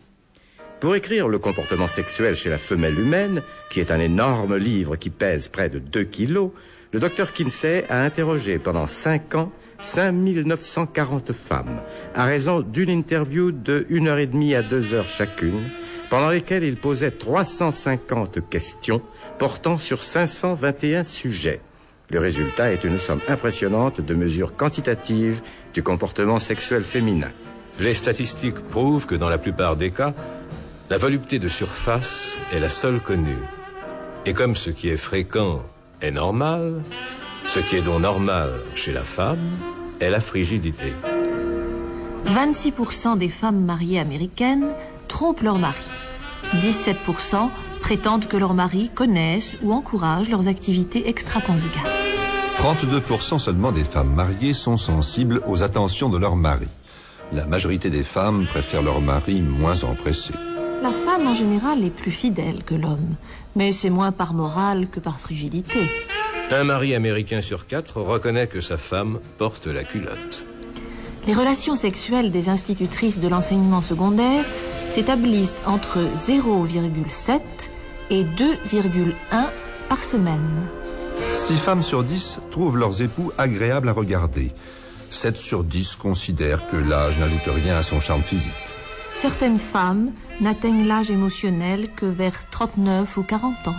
Pour écrire le comportement sexuel chez la femelle humaine, qui est un énorme livre qui pèse près de 2 kilos, le docteur Kinsey a interrogé pendant 5 ans 5940 femmes, à raison d'une interview de 1 heure et demie à 2 heures chacune, pendant lesquelles il posait 350 questions portant sur 521 sujets. Le résultat est une somme impressionnante de mesures quantitatives du comportement sexuel féminin. Les statistiques prouvent que dans la plupart des cas, la volupté de surface est la seule connue. Et comme ce qui est fréquent est normal, ce qui est donc normal chez la femme est la frigidité. 26% des femmes mariées américaines trompent leur mari. 17% prétendent que leurs maris connaissent ou encouragent leurs activités extra-conjugales. 32% seulement des femmes mariées sont sensibles aux attentions de leur mari. La majorité des femmes préfèrent leur mari moins empressé. La femme en général est plus fidèle que l'homme, mais c'est moins par morale que par frigidité. Un mari américain sur quatre reconnaît que sa femme porte la culotte. Les relations sexuelles des institutrices de l'enseignement secondaire s'établissent entre 0,7 et 2,1 par semaine. 6 femmes sur 10 trouvent leurs époux agréables à regarder. 7 sur 10 considèrent que l'âge n'ajoute rien à son charme physique. Certaines femmes n'atteignent l'âge émotionnel que vers 39 ou 40 ans.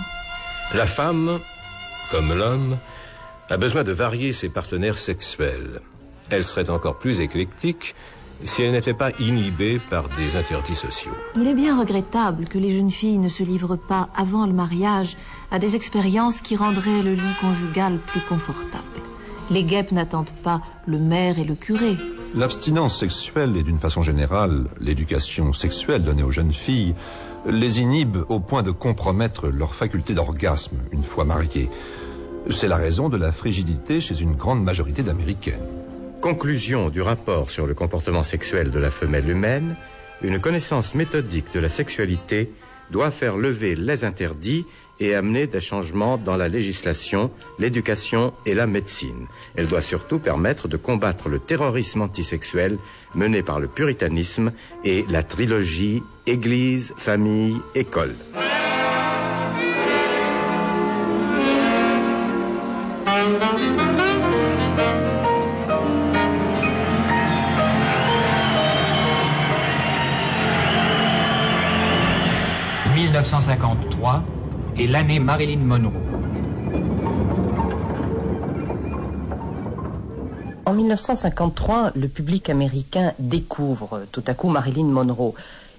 La femme, comme l'homme, a besoin de varier ses partenaires sexuels. Elle serait encore plus éclectique si elle n'était pas inhibée par des interdits sociaux. Il est bien regrettable que les jeunes filles ne se livrent pas avant le mariage à des expériences qui rendraient le lit conjugal plus confortable. Les guêpes n'attendent pas le maire et le curé. L'abstinence sexuelle et d'une façon générale l'éducation sexuelle donnée aux jeunes filles les inhibe au point de compromettre leur faculté d'orgasme une fois mariées. C'est la raison de la frigidité chez une grande majorité d'Américaines. Conclusion du rapport sur le comportement sexuel de la femelle humaine, une connaissance méthodique de la sexualité doit faire lever les interdits et amener des changements dans la législation, l'éducation et la médecine. Elle doit surtout permettre de combattre le terrorisme antisexuel mené par le puritanisme et la trilogie Église, famille, école. « 1953 l'année Marilyn Monroe. En 1953, le public américain découvre tout à coup Marilyn Monroe.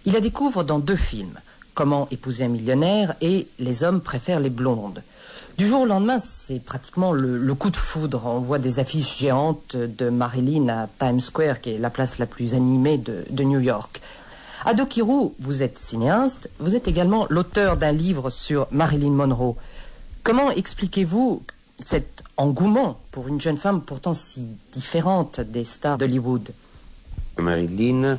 Il la découvre dans deux films, Comment épouser un millionnaire et Les hommes préfèrent les blondes. Du jour au lendemain, c'est pratiquement le, coup de foudre. On voit des affiches géantes de Marilyn à Times Square, qui est la place la plus animée de New York. Ado Kirou, vous êtes cinéaste, vous êtes également l'auteur d'un livre sur Marilyn Monroe. Comment expliquez-vous cet engouement pour une jeune femme pourtant si différente des stars d'Hollywood? Marilyn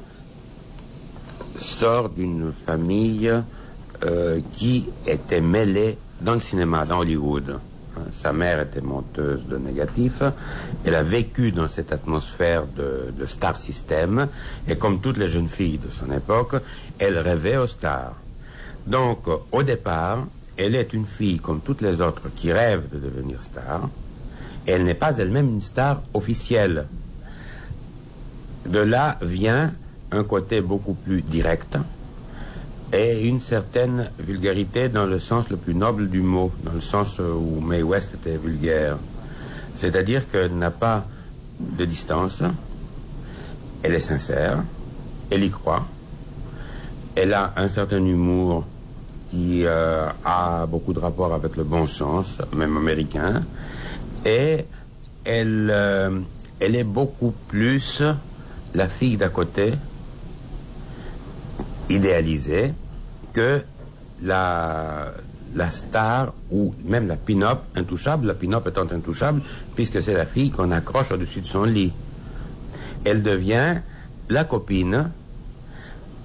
sort d'une famille euh, qui était mêlée dans le cinéma, dans Hollywood. Sa mère était monteuse de négatifs. Elle a vécu dans cette atmosphère de, star system. Et comme toutes les jeunes filles de son époque, elle rêvait aux stars. Donc, au départ, elle est une fille comme toutes les autres qui rêvent de devenir star. Et elle n'est pas elle-même une star officielle. De là vient un côté beaucoup plus direct, et une certaine vulgarité dans le sens le plus noble du mot, dans le sens où May West était vulgaire. C'est-à-dire qu'elle n'a pas de distance, elle est sincère, elle y croit, elle a un certain humour qui euh, a beaucoup de rapport avec le bon sens, même américain, et elle, euh, elle est beaucoup plus la fille d'à côté, idéalisée, que la, star ou même la pin-up intouchable, la pin-up étant intouchable, puisque c'est la fille qu'on accroche au-dessus de son lit. Elle devient la copine,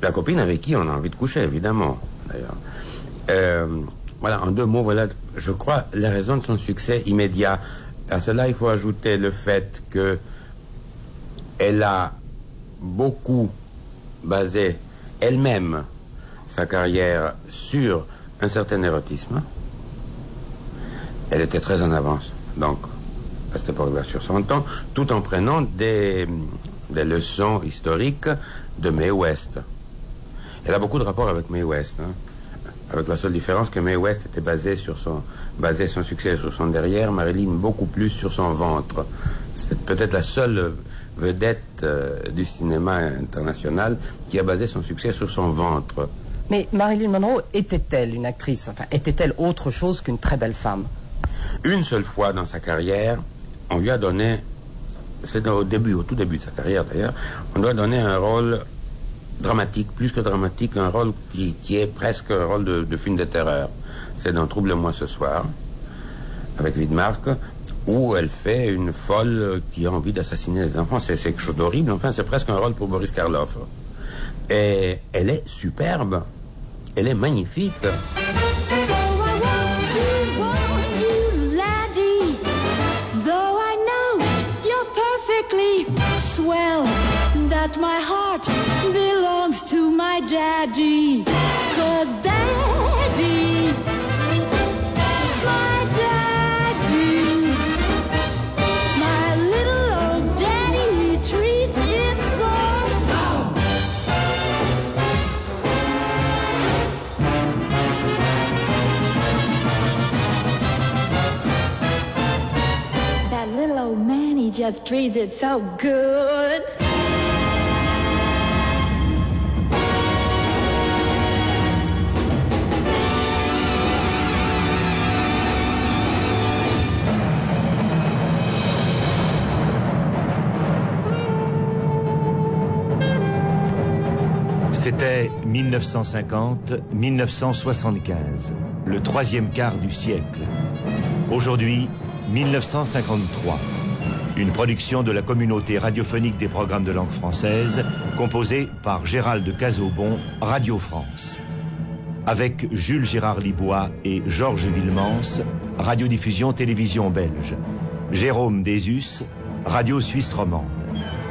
la copine avec qui on a envie de coucher, évidemment, d'ailleurs. Euh, voilà, en deux mots, voilà, je crois, la raison de son succès immédiat. À cela, il faut ajouter le fait que elle a beaucoup basé elle-même sa carrière sur un certain érotisme. Elle était très en avance, donc, à cette époque-là, sur son temps, tout en prenant des, des leçons historiques de Mae West. Elle a beaucoup de rapports avec Mae West, hein. avec la seule différence que Mae West était basée sur son, basé son succès sur son derrière, Marilyn beaucoup plus sur son ventre. C'est peut-être la seule vedette euh, du cinéma international qui a basé son succès sur son ventre. Mais Marilyn Monroe était-elle une actrice Enfin, était-elle autre chose qu'une très belle femme? Une seule fois dans sa carrière, on lui a donné, c'est au début, au tout début de sa carrière d'ailleurs, on lui a donné un rôle dramatique, plus que dramatique, un rôle qui, est presque un rôle de, film de terreur. C'est dans Trouble-moi ce soir, avec Widmark, où elle fait une folle qui a envie d'assassiner les enfants. C'est quelque chose d'horrible, enfin c'est presque un rôle pour Boris Karloff. Et elle est superbe. Elle est magnifique. So I want to want you, laddie. Though I know you're perfectly swell, that my heart belongs to my daddy. Cause daddy, just so good. C'était 1950-1975, le troisième quart du siècle. Aujourd'hui, 1953. Une production de la communauté radiophonique des programmes de langue française, composée par Gérald Cazobon, Radio France. Avec Jules Gérard Libois et Georges Villemans, Radiodiffusion Télévision Belge. Jérôme Désus, Radio Suisse Romande.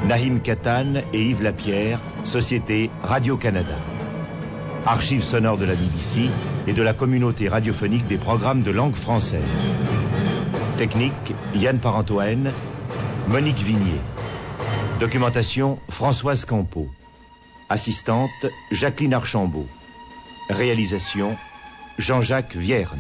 Nahim Katan et Yves Lapierre, Société Radio-Canada. Archives sonores de la BBC et de la communauté radiophonique des programmes de langue française. Technique, Yann Parentoen, Monique Vignier. Documentation, Françoise Campeau. Assistante, Jacqueline Archambault. Réalisation, Jean-Jacques Vierne.